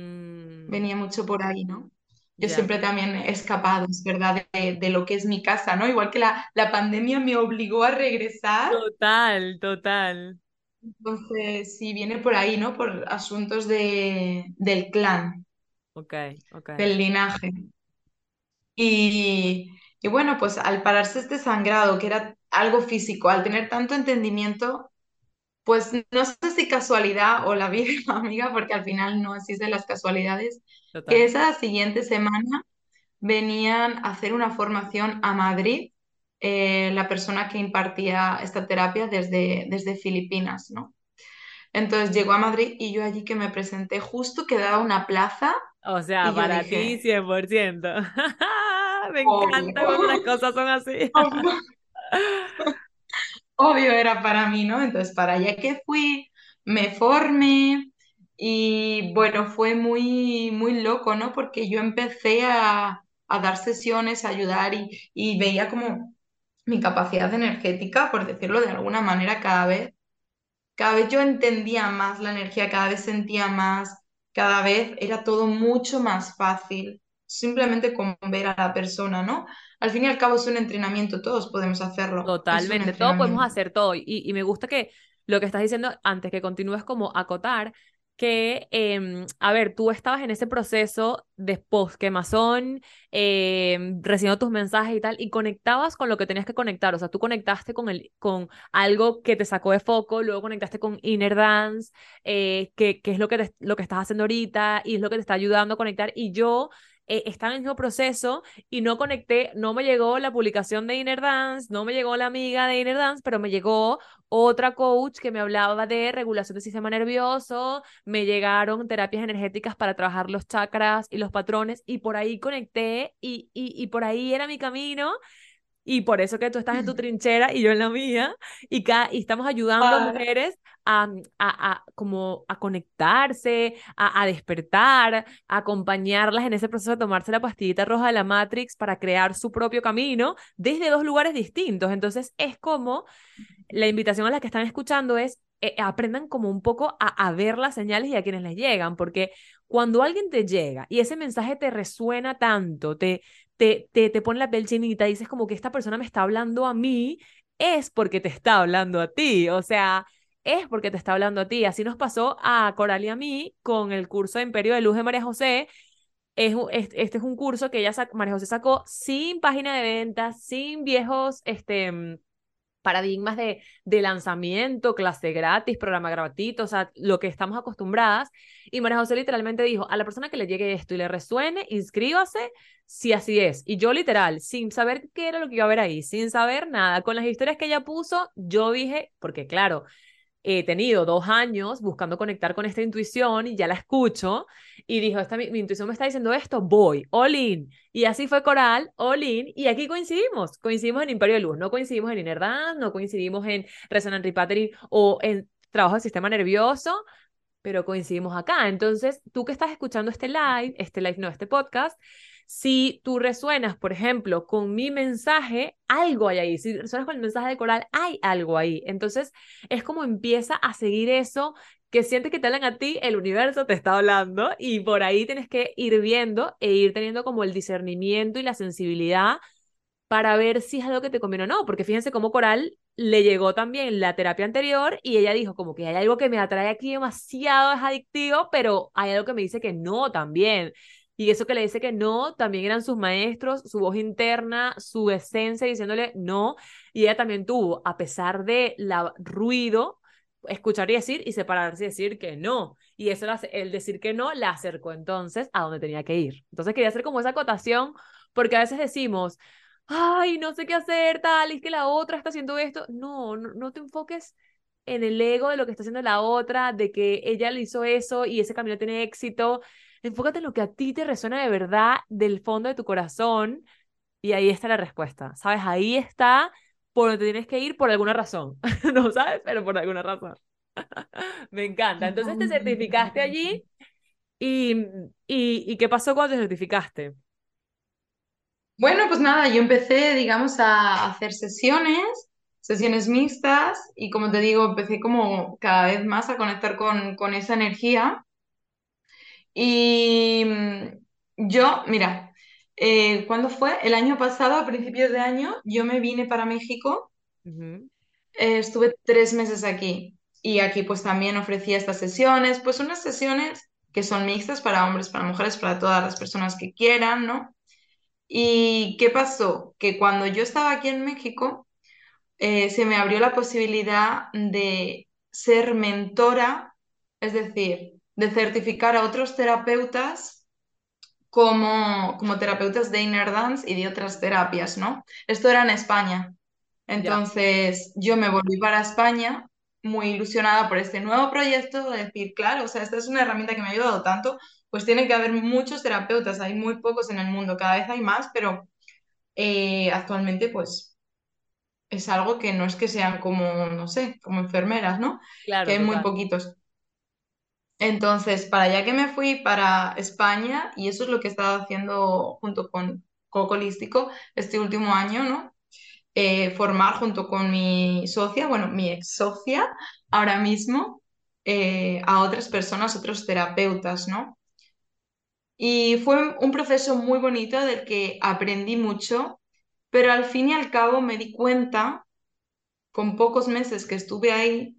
Mm, venía mucho por ahí, ¿no? Yo siempre también he escapado, es verdad, de, de lo que es mi casa, ¿no? Igual que la, la pandemia me obligó a regresar, total, total. entonces sí, viene por ahí, ¿no? Por asuntos de, del clan, Ok, ok. del linaje. Y, y bueno, pues al pararse este sangrado, que era algo físico, al tener tanto entendimiento Pues no sé si casualidad o la vida amiga, porque al final no existen las casualidades, que esa siguiente semana venían a hacer una formación a Madrid, eh, la persona que impartía esta terapia desde, desde Filipinas, ¿no? Entonces llegó a Madrid y yo allí que me presenté justo quedaba una plaza O sea, para ti dije, 100%. Me encanta cuando las cosas son así. obvio era para mí, ¿no? Entonces para allá que fui, me formé y bueno, fue muy, muy loco, ¿no? Porque yo empecé a, a dar sesiones, a ayudar y, y veía como mi capacidad energética, por decirlo de alguna manera, cada vez, cada vez yo entendía más la energía, cada vez sentía más, cada vez era todo mucho más fácil, simplemente con ver a la persona, ¿no? Al fin y al cabo es un entrenamiento, todos podemos hacerlo, Totalmente, todo podemos hacer todo. Y, y me gusta que lo que estás diciendo antes que continúes como acotar, que, em, a ver, tú estabas en ese proceso de post-quemazón, em, recibiendo tus mensajes y tal, y conectabas con lo que tenías que conectar. O sea, tú conectaste con, el, con algo que te sacó de foco, luego conectaste con Inner Dance, eh, que, que es lo que, te- lo que estás haciendo ahorita y es lo que te está ayudando a conectar. Y yo eh, en el mismo proceso y no conecté, no me llegó la publicación de Inner Dance, no me llegó la amiga de Inner Dance, pero me llegó otra coach que me hablaba de regulación del sistema nervioso, me llegaron terapias energéticas para trabajar los chakras y los patrones y por ahí conecté y, y, y por ahí era mi camino y por eso que tú estás en tu trinchera y yo en la mía, y, ca- y estamos ayudando a mujeres a, a, a, como a conectarse, a, a despertar, a acompañarlas en ese proceso de tomarse la pastillita roja de la Matrix para crear su propio camino desde dos lugares distintos. Entonces es como la invitación a las que están escuchando es eh, aprendan como un poco a, a ver las señales y a quienes les llegan, porque cuando alguien te llega y ese mensaje te resuena tanto, te, te, te, te pone la piel chinita, dices como que esta persona me está hablando a mí, es porque te está hablando a ti, o sea, es porque te está hablando a ti. Así nos pasó a Coral y a mí con el curso de Imperio de Luz de María José, es, este es un curso que ella, María José sacó sin página de ventas, sin viejos, este, paradigmas de, de lanzamiento, clase gratis, programa gratuito, o sea, lo que estamos acostumbradas. Y María José literalmente dijo, a la persona que le llegue esto y le resuene, inscríbase si así es. Y yo literal, sin saber qué era lo que iba a ver ahí, sin saber nada, con las historias que ella puso, yo dije, porque claro, he tenido dos años buscando conectar con esta intuición y ya la escucho y dijo, esta, mi, intuición me está diciendo esto, voy, all in. Y así fue Coral, all in, y aquí coincidimos, coincidimos en Imperio de Luz, no coincidimos en Inner no coincidimos en Resonant Repattering o en trabajo del sistema nervioso, pero coincidimos acá. Entonces, tú que estás escuchando este live, este live no, este podcast, si tú resuenas, por ejemplo, con mi mensaje, algo hay ahí. Si resuenas con el mensaje de coral, hay algo ahí. Entonces, es como empieza a seguir eso que sientes que te hablan a ti, el universo te está hablando y por ahí tienes que ir viendo e ir teniendo como el discernimiento y la sensibilidad para ver si es algo que te conviene o no, porque fíjense cómo Coral le llegó también la terapia anterior y ella dijo como que hay algo que me atrae aquí demasiado, es adictivo, pero hay algo que me dice que no también. Y eso que le dice que no, también eran sus maestros, su voz interna, su esencia diciéndole no. Y ella también tuvo, a pesar de la ruido, escuchar y decir y separarse y decir que no. Y eso, el decir que no, la acercó entonces a donde tenía que ir. Entonces quería hacer como esa acotación, porque a veces decimos, ay, no sé qué hacer, tal, es que la otra está haciendo esto. No, no, no te enfoques en el ego de lo que está haciendo la otra, de que ella le hizo eso y ese camino tiene éxito Enfócate en lo que a ti te resuena de verdad del fondo de tu corazón y ahí está la respuesta, ¿sabes? Ahí está por donde tienes que ir por alguna razón, ¿no sabes? Pero por alguna razón. Me encanta. Entonces te certificaste allí y, y, y ¿qué pasó cuando te certificaste? Bueno, pues nada, yo empecé, digamos, a hacer sesiones, sesiones mixtas y como te digo, empecé como cada vez más a conectar con, con esa energía y mm, yo, mira, eh, ¿cuándo fue? El año pasado, a principios de año, yo me vine para México. Eh, estuve tres meses aquí. Y aquí pues también ofrecía estas sesiones, pues unas sesiones que son mixtas para hombres, para mujeres, para todas las personas que quieran, ¿no? ¿Y qué pasó? Que cuando yo estaba aquí en México, eh, se me abrió la posibilidad de ser mentora, es decir, de certificar a otros terapeutas como, como terapeutas de inner dance y de otras terapias, ¿no? Esto era en España. Entonces yo me volví para España muy ilusionada por este nuevo proyecto, de decir, claro, o sea, esta es una herramienta que me ha ayudado tanto, pues tiene que haber muchos terapeutas, hay muy pocos en el mundo, cada vez hay más, pero eh, actualmente pues es algo que no es que sean como, no sé, como enfermeras, ¿no? Claro, que hay muy poquitos. Entonces, para allá que me fui para España, y eso es lo que he estado haciendo junto con Coco Holístico este último año, ¿no? Eh, formar junto con mi socia, bueno, mi ex socia, ahora mismo, eh, a otras personas, otros terapeutas, ¿no? Y fue un proceso muy bonito del que aprendí mucho, pero al fin y al cabo me di cuenta, con pocos meses que estuve ahí,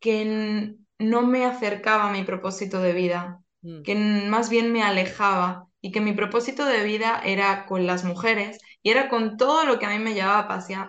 que no me acercaba a mi propósito de vida, mm. que más bien me alejaba y que mi propósito de vida era con las mujeres y era con todo lo que a mí me llevaba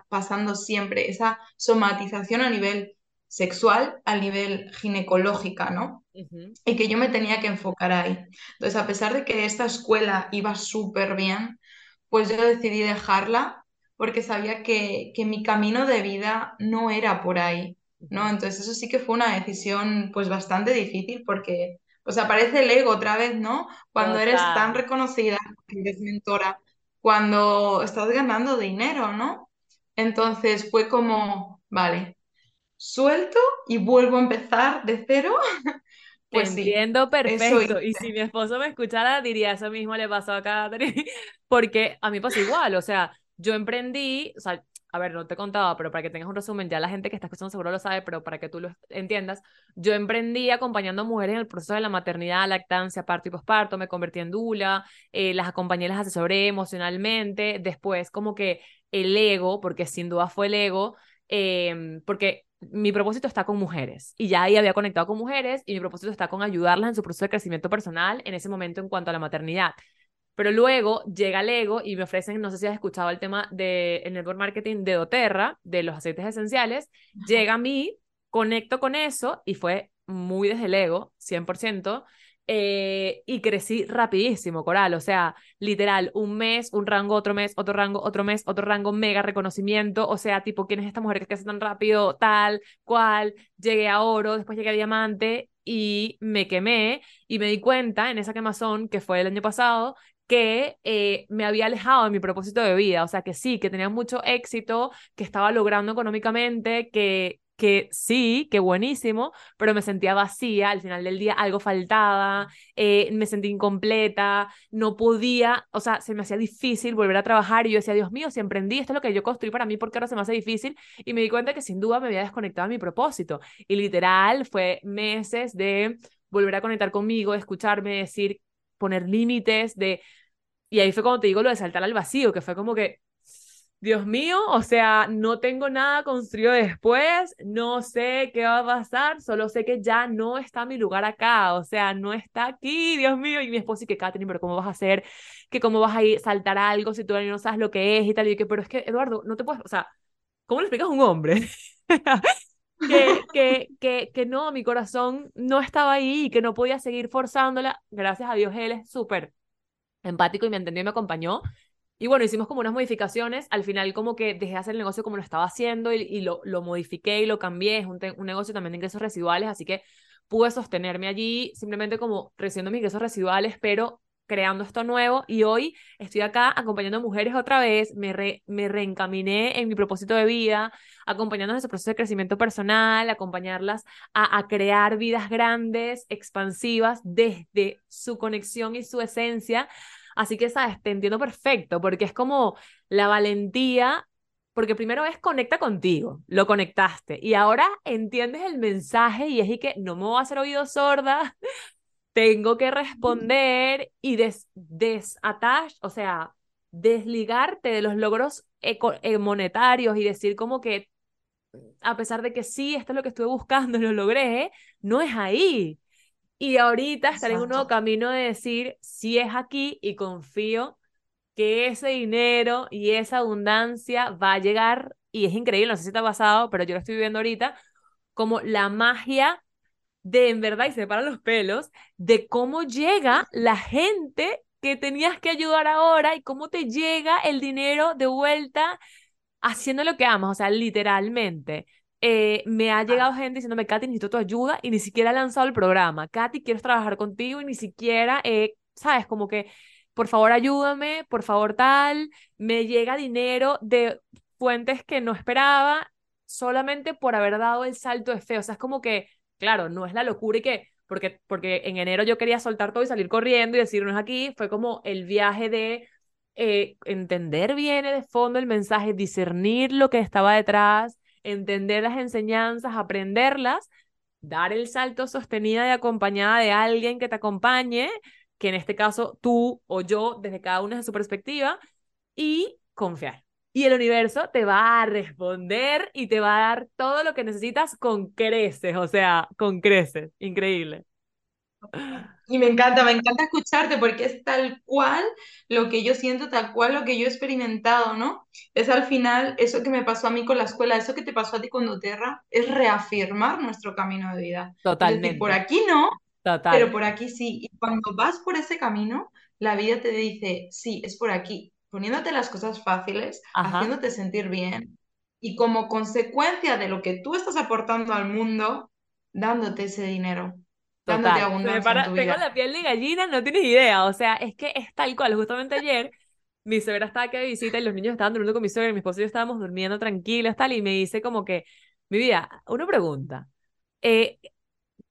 pasando siempre, esa somatización a nivel sexual, a nivel ginecológica, ¿no? Y que yo me tenía que enfocar ahí. Entonces, a pesar de que esta escuela iba súper bien, pues yo decidí dejarla porque sabía que, que mi camino de vida no era por ahí. ¿No? Entonces eso sí que fue una decisión pues bastante difícil porque pues aparece el ego otra vez, ¿no? Cuando eres tan reconocida, eres mentora, cuando estás ganando dinero, ¿no? Entonces fue como, vale, suelto y vuelvo a empezar de cero. pues entiendo perfecto. Y si mi esposo me escuchara, diría eso mismo le pasó a Catherine, porque a mí pasa igual, o sea, yo emprendí, o sea, a ver, no te he contado, pero para que tengas un resumen, ya la gente que está escuchando seguro lo sabe, pero para que tú lo entiendas, yo emprendí acompañando a mujeres en el proceso de la maternidad, lactancia, parto y posparto, me convertí en dula, eh, las acompañé, las asesoré emocionalmente, después como que el ego, porque sin duda fue el ego, em, porque mi propósito está con mujeres y ya ahí había conectado con mujeres y mi propósito está con ayudarlas en su proceso de crecimiento personal en ese momento en cuanto a la maternidad. Pero luego llega el ego y me ofrecen, no sé si has escuchado el tema del el network marketing de doTERRA, de los aceites esenciales, llega a mí, conecto con eso y fue muy desde el ego, 100%, eh, y crecí rapidísimo, Coral. O sea, literal, un mes, un rango, otro mes, otro rango, otro mes, otro rango, mega reconocimiento. O sea, tipo, ¿quién es esta mujer que crece tan rápido? Tal, cual. Llegué a oro, después llegué a diamante y me quemé y me di cuenta en esa quemazón que fue el año pasado que eh, me había alejado de mi propósito de vida, o sea, que sí, que tenía mucho éxito, que estaba logrando económicamente, que, que sí, que buenísimo, pero me sentía vacía, al final del día algo faltaba, eh, me sentí incompleta, no podía, o sea, se me hacía difícil volver a trabajar y yo decía, Dios mío, si emprendí, esto es lo que yo construí para mí, ¿por qué ahora se me hace difícil? Y me di cuenta que sin duda me había desconectado de mi propósito. Y literal fue meses de volver a conectar conmigo, escucharme, decir, poner límites, de... Y ahí fue cuando te digo lo de saltar al vacío, que fue como que Dios mío, o sea, no tengo nada construido después, no sé qué va a pasar, solo sé que ya no está mi lugar acá, o sea, no está aquí, Dios mío, y mi esposo y que Katherine, pero ¿cómo vas a hacer? Que cómo vas a ir saltar algo si tú no sabes lo que es y tal, y que, pero es que, Eduardo, no te puedes, o sea, ¿cómo le explicas a un hombre? que, que, que, no, mi corazón no estaba ahí y que no podía seguir forzándola. Gracias a Dios, él es súper empático y me entendió y me acompañó. Y bueno, hicimos como unas modificaciones. Al final como que dejé de hacer el negocio como lo estaba haciendo y, y lo, lo modifiqué y lo cambié. Es un, un, negocio también de ingresos residuales, así que pude sostenerme allí simplemente como recibiendo mis ingresos residuales, pero creando esto nuevo. Y hoy estoy acá acompañando a mujeres otra vez. Me, re, me reencaminé en mi propósito de vida, acompañándolas en su proceso de crecimiento personal, acompañarlas a, a crear vidas grandes, expansivas, desde su conexión y su esencia Así que, sabes, te entiendo perfecto, porque es como la valentía, porque primero es conecta contigo, lo conectaste, y ahora entiendes el mensaje y es y que no me voy a hacer oído sorda, tengo que responder y des, o sea, desligarte de los logros eh, monetarios y decir como que a pesar de que sí, esto es lo que estuve buscando, lo logré, no es ahí. Y ahorita estaré en un nuevo camino de decir, si es aquí y confío que ese dinero y esa abundancia va a llegar y es increíble, no sé si te ha pasado, pero yo lo estoy viviendo ahorita, como la magia de en verdad, y se paran los pelos, de cómo llega la gente que tenías que ayudar ahora y cómo te llega el dinero de vuelta haciendo lo que amas, o sea, literalmente. Eh, me ha llegado gente diciéndome, Katy, necesito tu ayuda y ni siquiera he lanzado el programa. Katy, quiero trabajar contigo y ni siquiera, eh, ¿sabes? Como que, por favor, ayúdame, por favor, tal. Me llega dinero de fuentes que no esperaba solamente por haber dado el salto de fe. O sea, es como que, claro, no es la locura y que, porque, porque en enero yo quería soltar todo y salir corriendo y decirnos aquí, fue como el viaje de eh, entender bien de fondo el mensaje, discernir lo que estaba detrás entender las enseñanzas, aprenderlas, dar el salto sostenida y acompañada de alguien que te acompañe, que en este caso tú o yo, desde cada una de su perspectiva, y confiar. Y el universo te va a responder y te va a dar todo lo que necesitas con creces, o sea, con creces. Increíble. Y me encanta, me encanta escucharte porque es tal cual lo que yo siento, tal cual lo que yo he experimentado, ¿no? Es al final eso que me pasó a mí con la escuela, eso que te pasó a ti con Doterra, es reafirmar nuestro camino de vida. Totalmente. Decir, por aquí no, pero por aquí sí. Y cuando vas por ese camino, la vida te dice, sí, es por aquí, poniéndote las cosas fáciles, haciéndote sentir bien. Y como consecuencia de lo que tú estás aportando al mundo, dándote ese dinero. Total. Me para, tengo la piel de gallina, no tienes idea. O sea, es que es tal cual. Justamente ayer mi suegra estaba aquí de visita y los niños estaban durmiendo con mi suegra y mi esposo y yo estábamos durmiendo tranquilos, tal, y me dice como que, mi vida, una pregunta. Eh,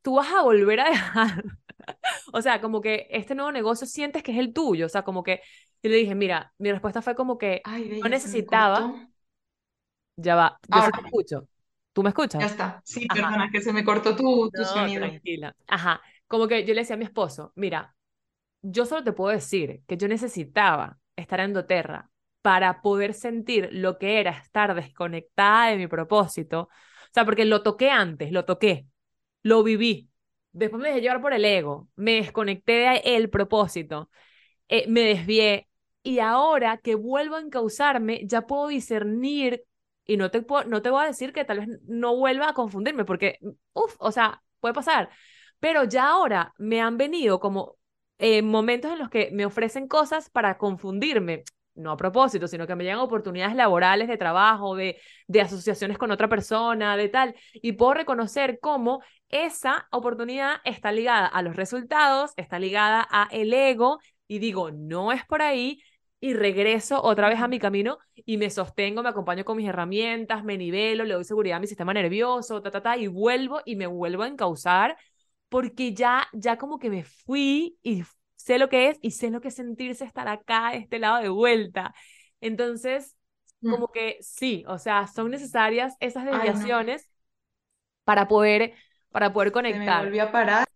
¿Tú vas a volver a dejar? o sea, como que este nuevo negocio sientes que es el tuyo. O sea, como que yo le dije, mira, mi respuesta fue como que no necesitaba. Ya va, yo te escucho. ¿Tú me escuchas? Ya está. Sí, perdona, que se me cortó tu, tu sonido. Tranquila. Ajá. Como que yo le decía a mi esposo, mira, yo solo te puedo decir que yo necesitaba estar en doTERRA para poder sentir lo que era estar desconectada de mi propósito. O sea, porque lo toqué antes, lo toqué, lo viví. Después me dejé llevar por el ego, me desconecté del propósito. eh, me desvié y ahora que vuelvo a encauzarme, ya puedo discernir y no te, puedo, no te voy a decir que tal vez no vuelva a confundirme, porque, uff, o sea, puede pasar. Pero ya ahora me han venido como eh, momentos en los que me ofrecen cosas para confundirme, no a propósito, sino que me llegan oportunidades laborales de trabajo, de, de asociaciones con otra persona, de tal, y puedo reconocer cómo esa oportunidad está ligada a los resultados, está ligada a el ego, y digo, no es por ahí, y regreso otra vez a mi camino y me sostengo, me acompaño con mis herramientas, me nivelo, le doy seguridad a mi sistema nervioso, ta, ta, ta, y vuelvo y me vuelvo a encauzar porque ya, ya como que me fui y sé lo que es y sé lo que es sentirse estar acá, este lado de vuelta. Entonces, mm. como que sí, o sea, son necesarias esas desviaciones para poder para poder conectar. Se me volvió a parar.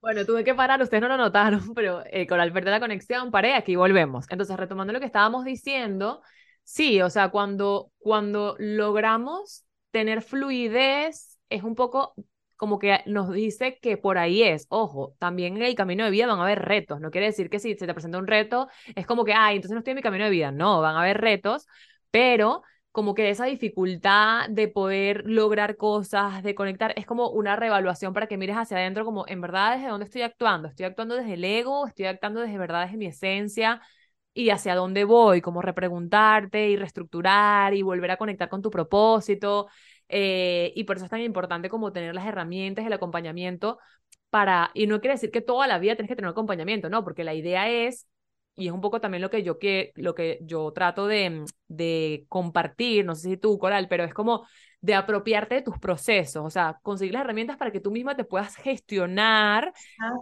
Bueno, tuve que parar, ustedes no lo notaron, pero eh, con al perder la conexión paré, aquí volvemos. Entonces, retomando lo que estábamos diciendo, sí, o sea, cuando, cuando logramos tener fluidez, es un poco como que nos dice que por ahí es. Ojo, también en el camino de vida van a haber retos. No quiere decir que si se te presenta un reto, es como que, ay, entonces no estoy en mi camino de vida. No, van a haber retos, pero como que esa dificultad de poder lograr cosas, de conectar, es como una reevaluación para que mires hacia adentro, como en verdad desde dónde estoy actuando. Estoy actuando desde el ego, estoy actuando desde verdad desde mi esencia y hacia dónde voy, como repreguntarte y reestructurar y volver a conectar con tu propósito. Eh, y por eso es tan importante como tener las herramientas, el acompañamiento para, y no quiere decir que toda la vida tienes que tener acompañamiento, no, porque la idea es y es un poco también lo que yo, que, lo que yo trato de, de compartir, no sé si tú, Coral, pero es como de apropiarte de tus procesos, o sea, conseguir las herramientas para que tú misma te puedas gestionar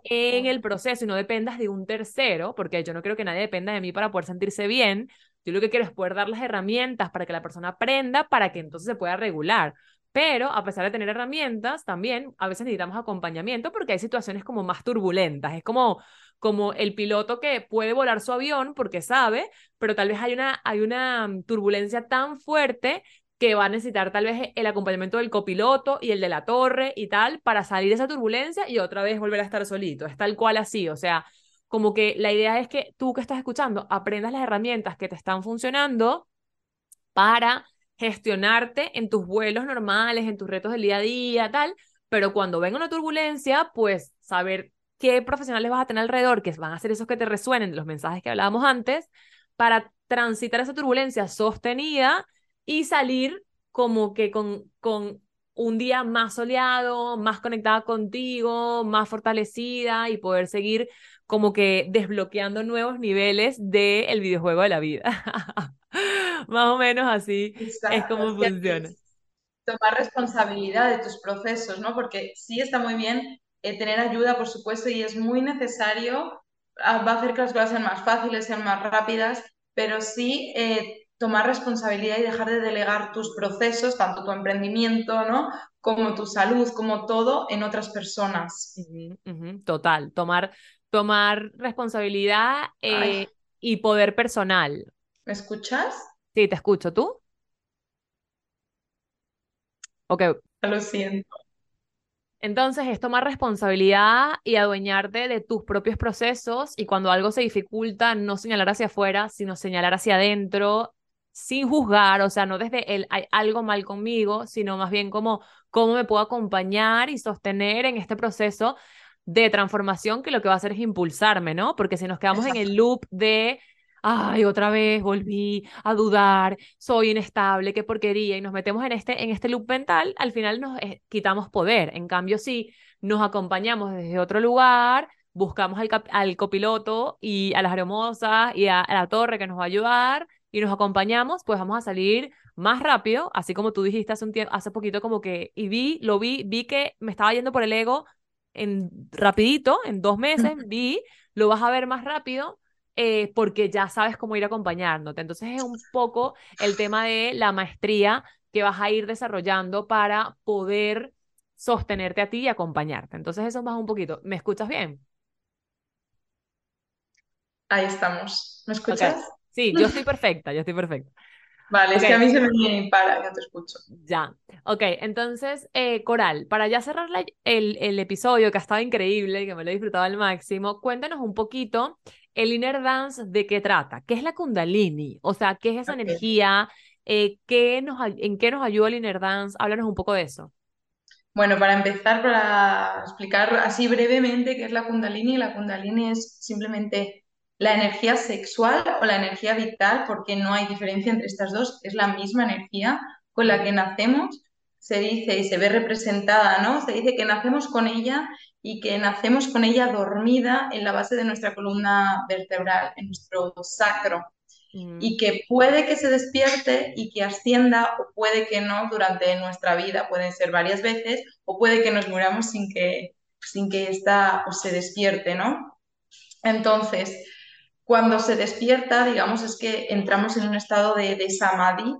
en el proceso y no dependas de un tercero, porque yo no quiero que nadie dependa de mí para poder sentirse bien. Yo lo que quiero es poder dar las herramientas para que la persona aprenda, para que entonces se pueda regular. Pero a pesar de tener herramientas, también a veces necesitamos acompañamiento porque hay situaciones como más turbulentas. Es como, como el piloto que puede volar su avión porque sabe, pero tal vez hay una, hay una mm, turbulencia tan fuerte que va a necesitar tal vez el acompañamiento del copiloto y el de la torre y tal para salir de esa turbulencia y otra vez volver a estar solito. Es tal cual así, o sea, como que la idea es que tú que estás escuchando aprendas las herramientas que te están funcionando para gestionarte en tus vuelos normales, en tus retos del día a día, tal, pero cuando venga una turbulencia, pues saber qué profesionales vas a tener alrededor, que van a ser esos que te resuenen, los mensajes que hablábamos antes, para transitar esa turbulencia sostenida y salir como que con, con un día más soleado, más conectada contigo, más fortalecida y poder seguir como que desbloqueando nuevos niveles del videojuego de la vida. más o menos así es como funciona. Tomar responsabilidad de tus procesos, ¿no? Porque sí está muy bien eh, tener ayuda, por supuesto, y es muy necesario, ah, va a hacer que las cosas sean más fáciles, sean más rápidas, pero sí eh, tomar responsabilidad y dejar de delegar tus procesos, tanto tu emprendimiento, ¿no? Como tu salud, como todo, en otras personas. Total, tomar, tomar responsabilidad eh, y poder personal. ¿Me escuchas? Sí, te escucho. ¿Tú? Ok. Lo siento. Entonces es tomar responsabilidad y adueñarte de tus propios procesos y cuando algo se dificulta, no señalar hacia afuera, sino señalar hacia adentro sin juzgar, o sea, no desde el hay algo mal conmigo, sino más bien como cómo me puedo acompañar y sostener en este proceso de transformación que lo que va a hacer es impulsarme, ¿no? Porque si nos quedamos en el loop de ay, otra vez volví a dudar, soy inestable, qué porquería, y nos metemos en este, en este loop mental, al final nos eh, quitamos poder. En cambio, si nos acompañamos desde otro lugar, buscamos al, al copiloto y a las hermosas y a, la torre que nos va a ayudar y nos acompañamos, pues vamos a salir más rápido, así como tú dijiste hace un tiempo, hace poquito como que, y vi, lo vi, vi que me estaba yendo por el ego en rapidito, en dos meses, vi, lo vas a ver más rápido eh, porque ya sabes cómo ir acompañándote. Entonces es un poco el tema de la maestría que vas a ir desarrollando para poder sostenerte a ti y acompañarte. Entonces eso es más un poquito. ¿Me escuchas bien? Ahí estamos. ¿Me escuchas? Sí, yo estoy perfecta, yo estoy perfecta. Vale, es que a mí se me para, ya te escucho. Ya, ok, entonces, eh, Coral, para ya cerrar el, el, episodio que ha estado increíble, y que me lo he disfrutado al máximo, cuéntanos un poquito el Inner Dance de qué trata, qué es la Kundalini, o sea, qué es esa energía, eh, ¿qué nos, en qué nos ayuda el Inner Dance, háblanos un poco de eso. Bueno, para empezar, para explicar así brevemente qué es la Kundalini, la Kundalini es simplemente la energía sexual o la energía vital, porque no hay diferencia entre estas dos, es la misma energía con la que nacemos, se dice y se ve representada, ¿no? Se dice que nacemos con ella y que nacemos con ella dormida en la base de nuestra columna vertebral, en nuestro sacro, mm. y que puede que se despierte y que ascienda o puede que no durante nuestra vida, pueden ser varias veces, o puede que nos muramos sin que, sin que esta se despierte, ¿no? Entonces, cuando se despierta, digamos, es que entramos en un estado de, de samadhi,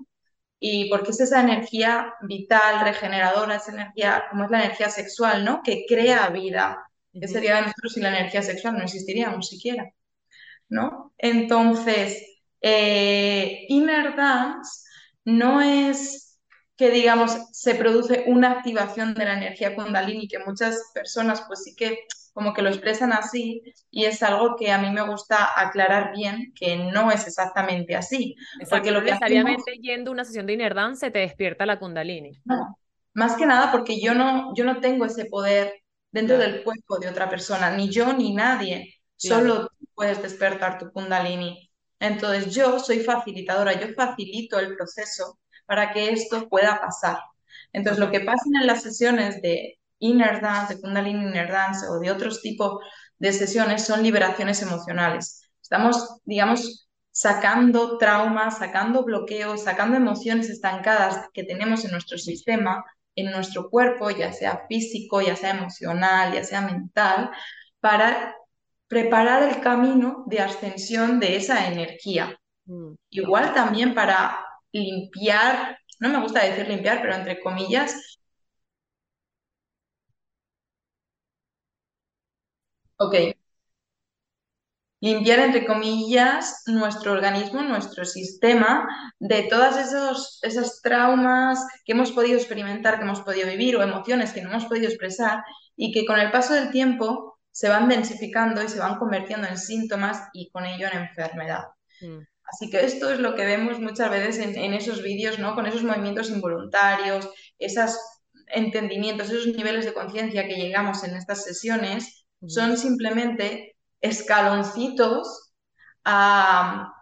y porque es esa energía vital, regeneradora, esa energía, como es la energía sexual, ¿no? Que crea vida. ¿Qué sería de nosotros si la energía sexual no existiríamos siquiera? ¿No? Entonces, eh, Inner Dance no es que, digamos, se produce una activación de la energía Kundalini, que muchas personas, pues sí que como que lo expresan así y es algo que a mí me gusta aclarar bien que no es exactamente así. porque lo que necesariamente yendo a una sesión de dance te despierta la kundalini. No, más que nada porque yo no, yo no tengo ese poder dentro del cuerpo de otra persona, ni yo ni nadie, solo tú puedes despertar tu kundalini. Entonces yo soy facilitadora, yo facilito el proceso para que esto pueda pasar. Entonces lo que pasa en las sesiones de inner dance, de Kundalini inner dance o de otros tipos de sesiones son liberaciones emocionales. Estamos, digamos, sacando traumas, sacando bloqueos, sacando emociones estancadas que tenemos en nuestro sistema, en nuestro cuerpo, ya sea físico, ya sea emocional, ya sea mental, para preparar el camino de ascensión de esa energía. Mm. Igual también para limpiar, no me gusta decir limpiar, pero entre comillas, Ok. Limpiar, entre comillas, nuestro organismo, nuestro sistema de todas esos, esas traumas que hemos podido experimentar, que hemos podido vivir o emociones que no hemos podido expresar y que con el paso del tiempo se van densificando y se van convirtiendo en síntomas y con ello en enfermedad. Mm. Así que esto es lo que vemos muchas veces en, en esos vídeos, ¿no? Con esos movimientos involuntarios, esos entendimientos, esos niveles de conciencia que llegamos en estas sesiones son simplemente escaloncitos a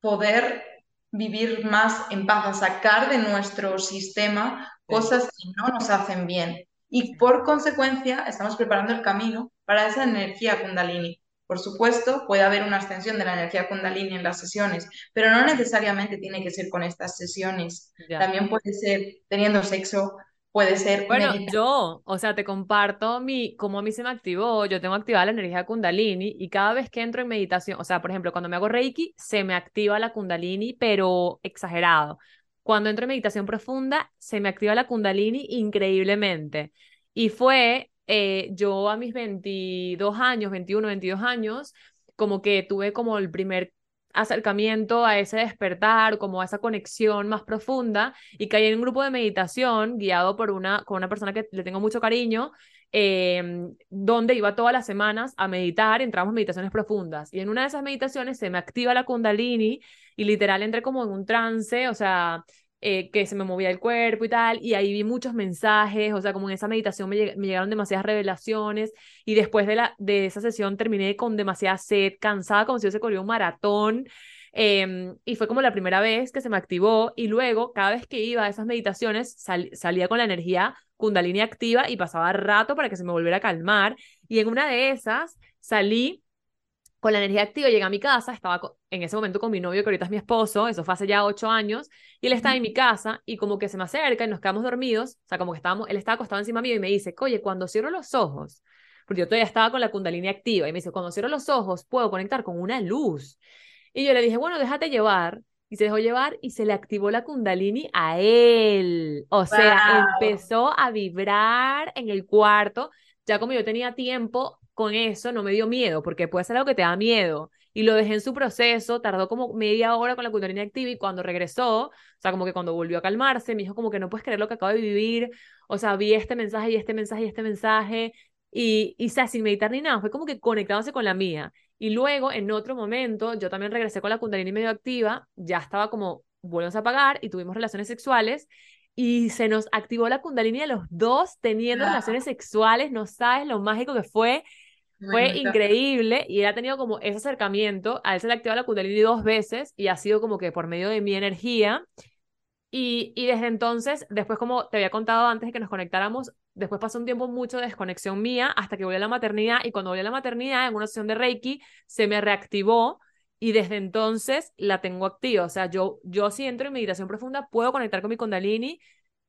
poder vivir más en paz, a sacar de nuestro sistema cosas que no nos hacen bien. Y por consecuencia estamos preparando el camino para esa energía kundalini. Por supuesto, puede haber una ascensión de la energía kundalini en las sesiones, pero no necesariamente tiene que ser con estas sesiones. También puede ser teniendo sexo, puede ser. Bueno, yo, o sea, te comparto mi, cómo a mí se me activó. Yo tengo activada la energía Kundalini y cada vez que entro en meditación, o sea, por ejemplo, cuando me hago Reiki, se me activa la Kundalini, pero exagerado. Cuando entro en meditación profunda, se me activa la Kundalini increíblemente. Y fue eh, yo a mis 22 años, 21, 22 años, como que tuve como el primer acercamiento a ese despertar, como a esa conexión más profunda y caí en un grupo de meditación guiado por una, con una persona que le tengo mucho cariño, em, donde iba todas las semanas a meditar, entramos en meditaciones profundas. Y en una de esas meditaciones se me activa la kundalini y literal entré como en un trance, o sea, eh, que se me movía el cuerpo y tal, y ahí vi muchos mensajes, o sea, como en esa meditación me, llegaron demasiadas revelaciones, y después de, la, de esa sesión terminé con demasiada sed, cansada, como si yo se corrió un maratón, em, y fue como la primera vez que se me activó, y luego, cada vez que iba a esas meditaciones, salía con la energía kundalini activa y pasaba rato para que se me volviera a calmar, y en una de esas salí con la energía activa, llegué a mi casa, estaba en ese momento con mi novio, que ahorita es mi esposo, eso fue hace ya ocho años, y él estaba en mi casa y como que se me acerca y nos quedamos dormidos, o sea, como que estábamos, él estaba acostado encima mío y me dice, oye, cuando cierro los ojos, porque yo todavía estaba con la kundalini activa, y me dice, cuando cierro los ojos puedo conectar con una luz. Y yo le dije, bueno, déjate llevar, y se dejó llevar y se le activó la kundalini a él. O sea, empezó a vibrar en el cuarto. Ya como yo tenía tiempo con eso no me dio miedo, porque puede ser algo que te da miedo. y lo dejé en su proceso, tardó como media hora con la Kundalini activa y cuando regresó, o sea, como que cuando volvió a calmarse, me dijo como que no puedes creer lo que acabo de vivir, o sea, vi este mensaje y este mensaje y este mensaje, y, y o sea, sin meditar ni nada, fue como que conectándose con la mía. Y luego, en otro momento, yo también regresé con la Kundalini medio activa, ya estaba como, volvemos a pagar y tuvimos relaciones sexuales, y se nos activó la Kundalini a los dos teniendo relaciones sexuales, no sabes lo mágico que fue. Fue increíble y él ha tenido como ese acercamiento, a él se le activó la Kundalini dos veces y ha sido como que por medio de mi energía. Y, y desde entonces, después como te había contado antes de que nos conectáramos, después pasó un tiempo mucho de desconexión mía hasta que volví a la maternidad y cuando volví a la maternidad en una sesión de Reiki se me reactivó y desde entonces la tengo activa. O sea, yo, yo si entro en meditación profunda puedo conectar con mi kundalini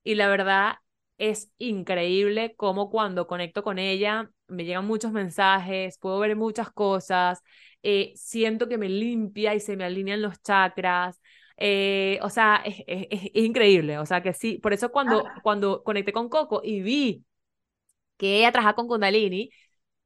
y la verdad es increíble cómo cuando conecto con ella me llegan muchos mensajes, puedo ver muchas cosas, eh, siento que me limpia y se me alinean los chakras. Eh, o sea, es, es, increíble. O sea, que sí, por eso cuando, ah. cuando conecté con Coco y vi que ella trabaja con Kundalini,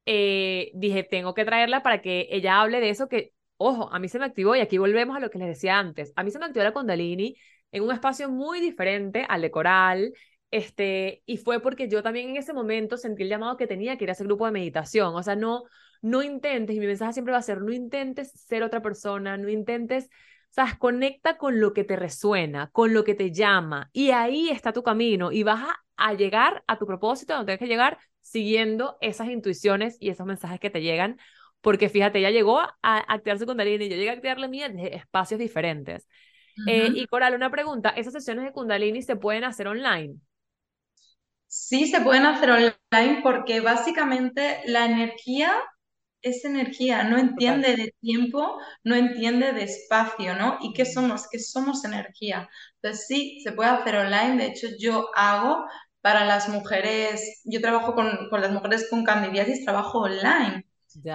eh, dije, tengo que traerla para que ella hable de eso que Ojo, a mí se me activó, y aquí volvemos a lo que les decía antes, a mí se me activó la Kundalini en un espacio muy diferente al de coral, este, y fue porque yo también en ese momento sentí el llamado que tenía que ir a ese grupo de meditación, o sea, no, no intentes, y mi mensaje siempre va a ser, no intentes ser otra persona, no intentes, o sea, conecta con lo que te resuena, con lo que te llama, y ahí está tu camino, y vas a, a llegar a tu propósito, donde tienes que llegar, siguiendo esas intuiciones y esos mensajes que te llegan, porque fíjate, ella llegó a activar su Kundalini y yo llegué a activar la mía desde espacios diferentes. Eh, y Coral, una pregunta, ¿esas sesiones de Kundalini se pueden hacer online? Sí, se pueden hacer online porque básicamente la energía es energía, no entiende de tiempo, no entiende de espacio, ¿no? ¿Y qué somos? Que somos energía. Entonces sí, se puede hacer online, de hecho yo hago para las mujeres, yo trabajo con, con las mujeres con candidiasis, trabajo online.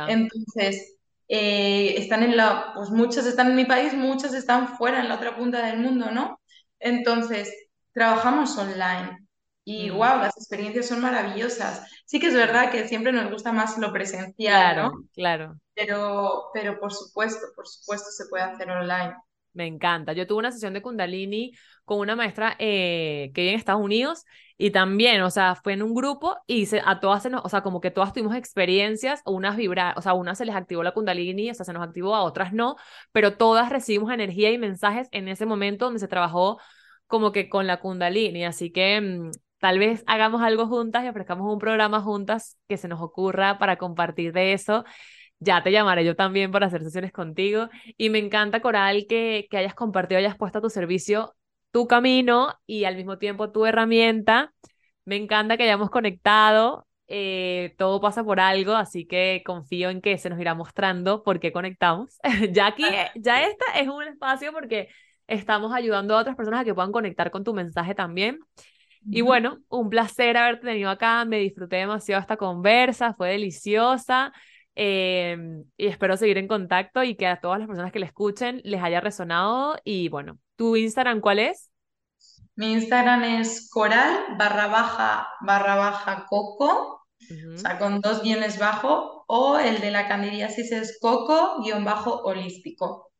Entonces, eh, están en la, pues muchas están en mi país, muchas están fuera, en la otra punta del mundo, ¿no? Entonces, trabajamos online y wow, las experiencias son maravillosas. Sí que es verdad que siempre nos gusta más lo presencial, claro, Claro. Pero, pero por supuesto, por supuesto se puede hacer online. Me encanta. Yo tuve una sesión de Kundalini con una maestra eh, que vive en Estados Unidos y también, o sea, fue en un grupo y se, a todas se nos, o sea, como que todas tuvimos experiencias, unas vibrar, o sea, unas se les activó la Kundalini, o sea, se nos activó, a otras no, pero todas recibimos energía y mensajes en ese momento donde se trabajó como que con la Kundalini. Así que mm, tal vez hagamos algo juntas y ofrezcamos un programa juntas que se nos ocurra para compartir de eso ya te llamaré yo también para hacer sesiones contigo. Y me encanta, Coral, que, que hayas compartido, hayas puesto a tu servicio tu camino y al mismo tiempo tu herramienta. Me encanta que hayamos conectado. Eh, todo pasa por algo, así que confío en que se nos irá mostrando por qué conectamos. ya aquí, ya esta es un espacio porque estamos ayudando a otras personas a que puedan conectar con tu mensaje también. Y bueno, un placer haberte tenido acá, me disfruté demasiado esta conversa, fue deliciosa. Em, y espero seguir en contacto y que a todas las personas que le escuchen les haya resonado. Y bueno, ¿tu Instagram cuál es? Mi Instagram es coral barra baja barra baja coco, o sea, con dos guiones bajo, o el de la candidiasis es coco guion bajo holístico.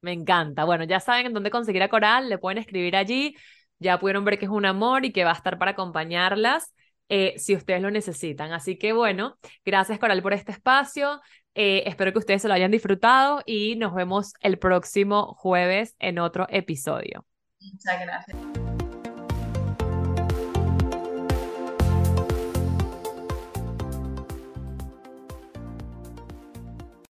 Me encanta. Bueno, ya saben en dónde conseguir a Coral, le pueden escribir allí. Ya pudieron ver que es un amor y que va a estar para acompañarlas. Eh, si ustedes lo necesitan. Así que bueno, gracias Coral por este espacio. Eh, espero que ustedes se lo hayan disfrutado y nos vemos el próximo jueves en otro episodio. Muchas gracias.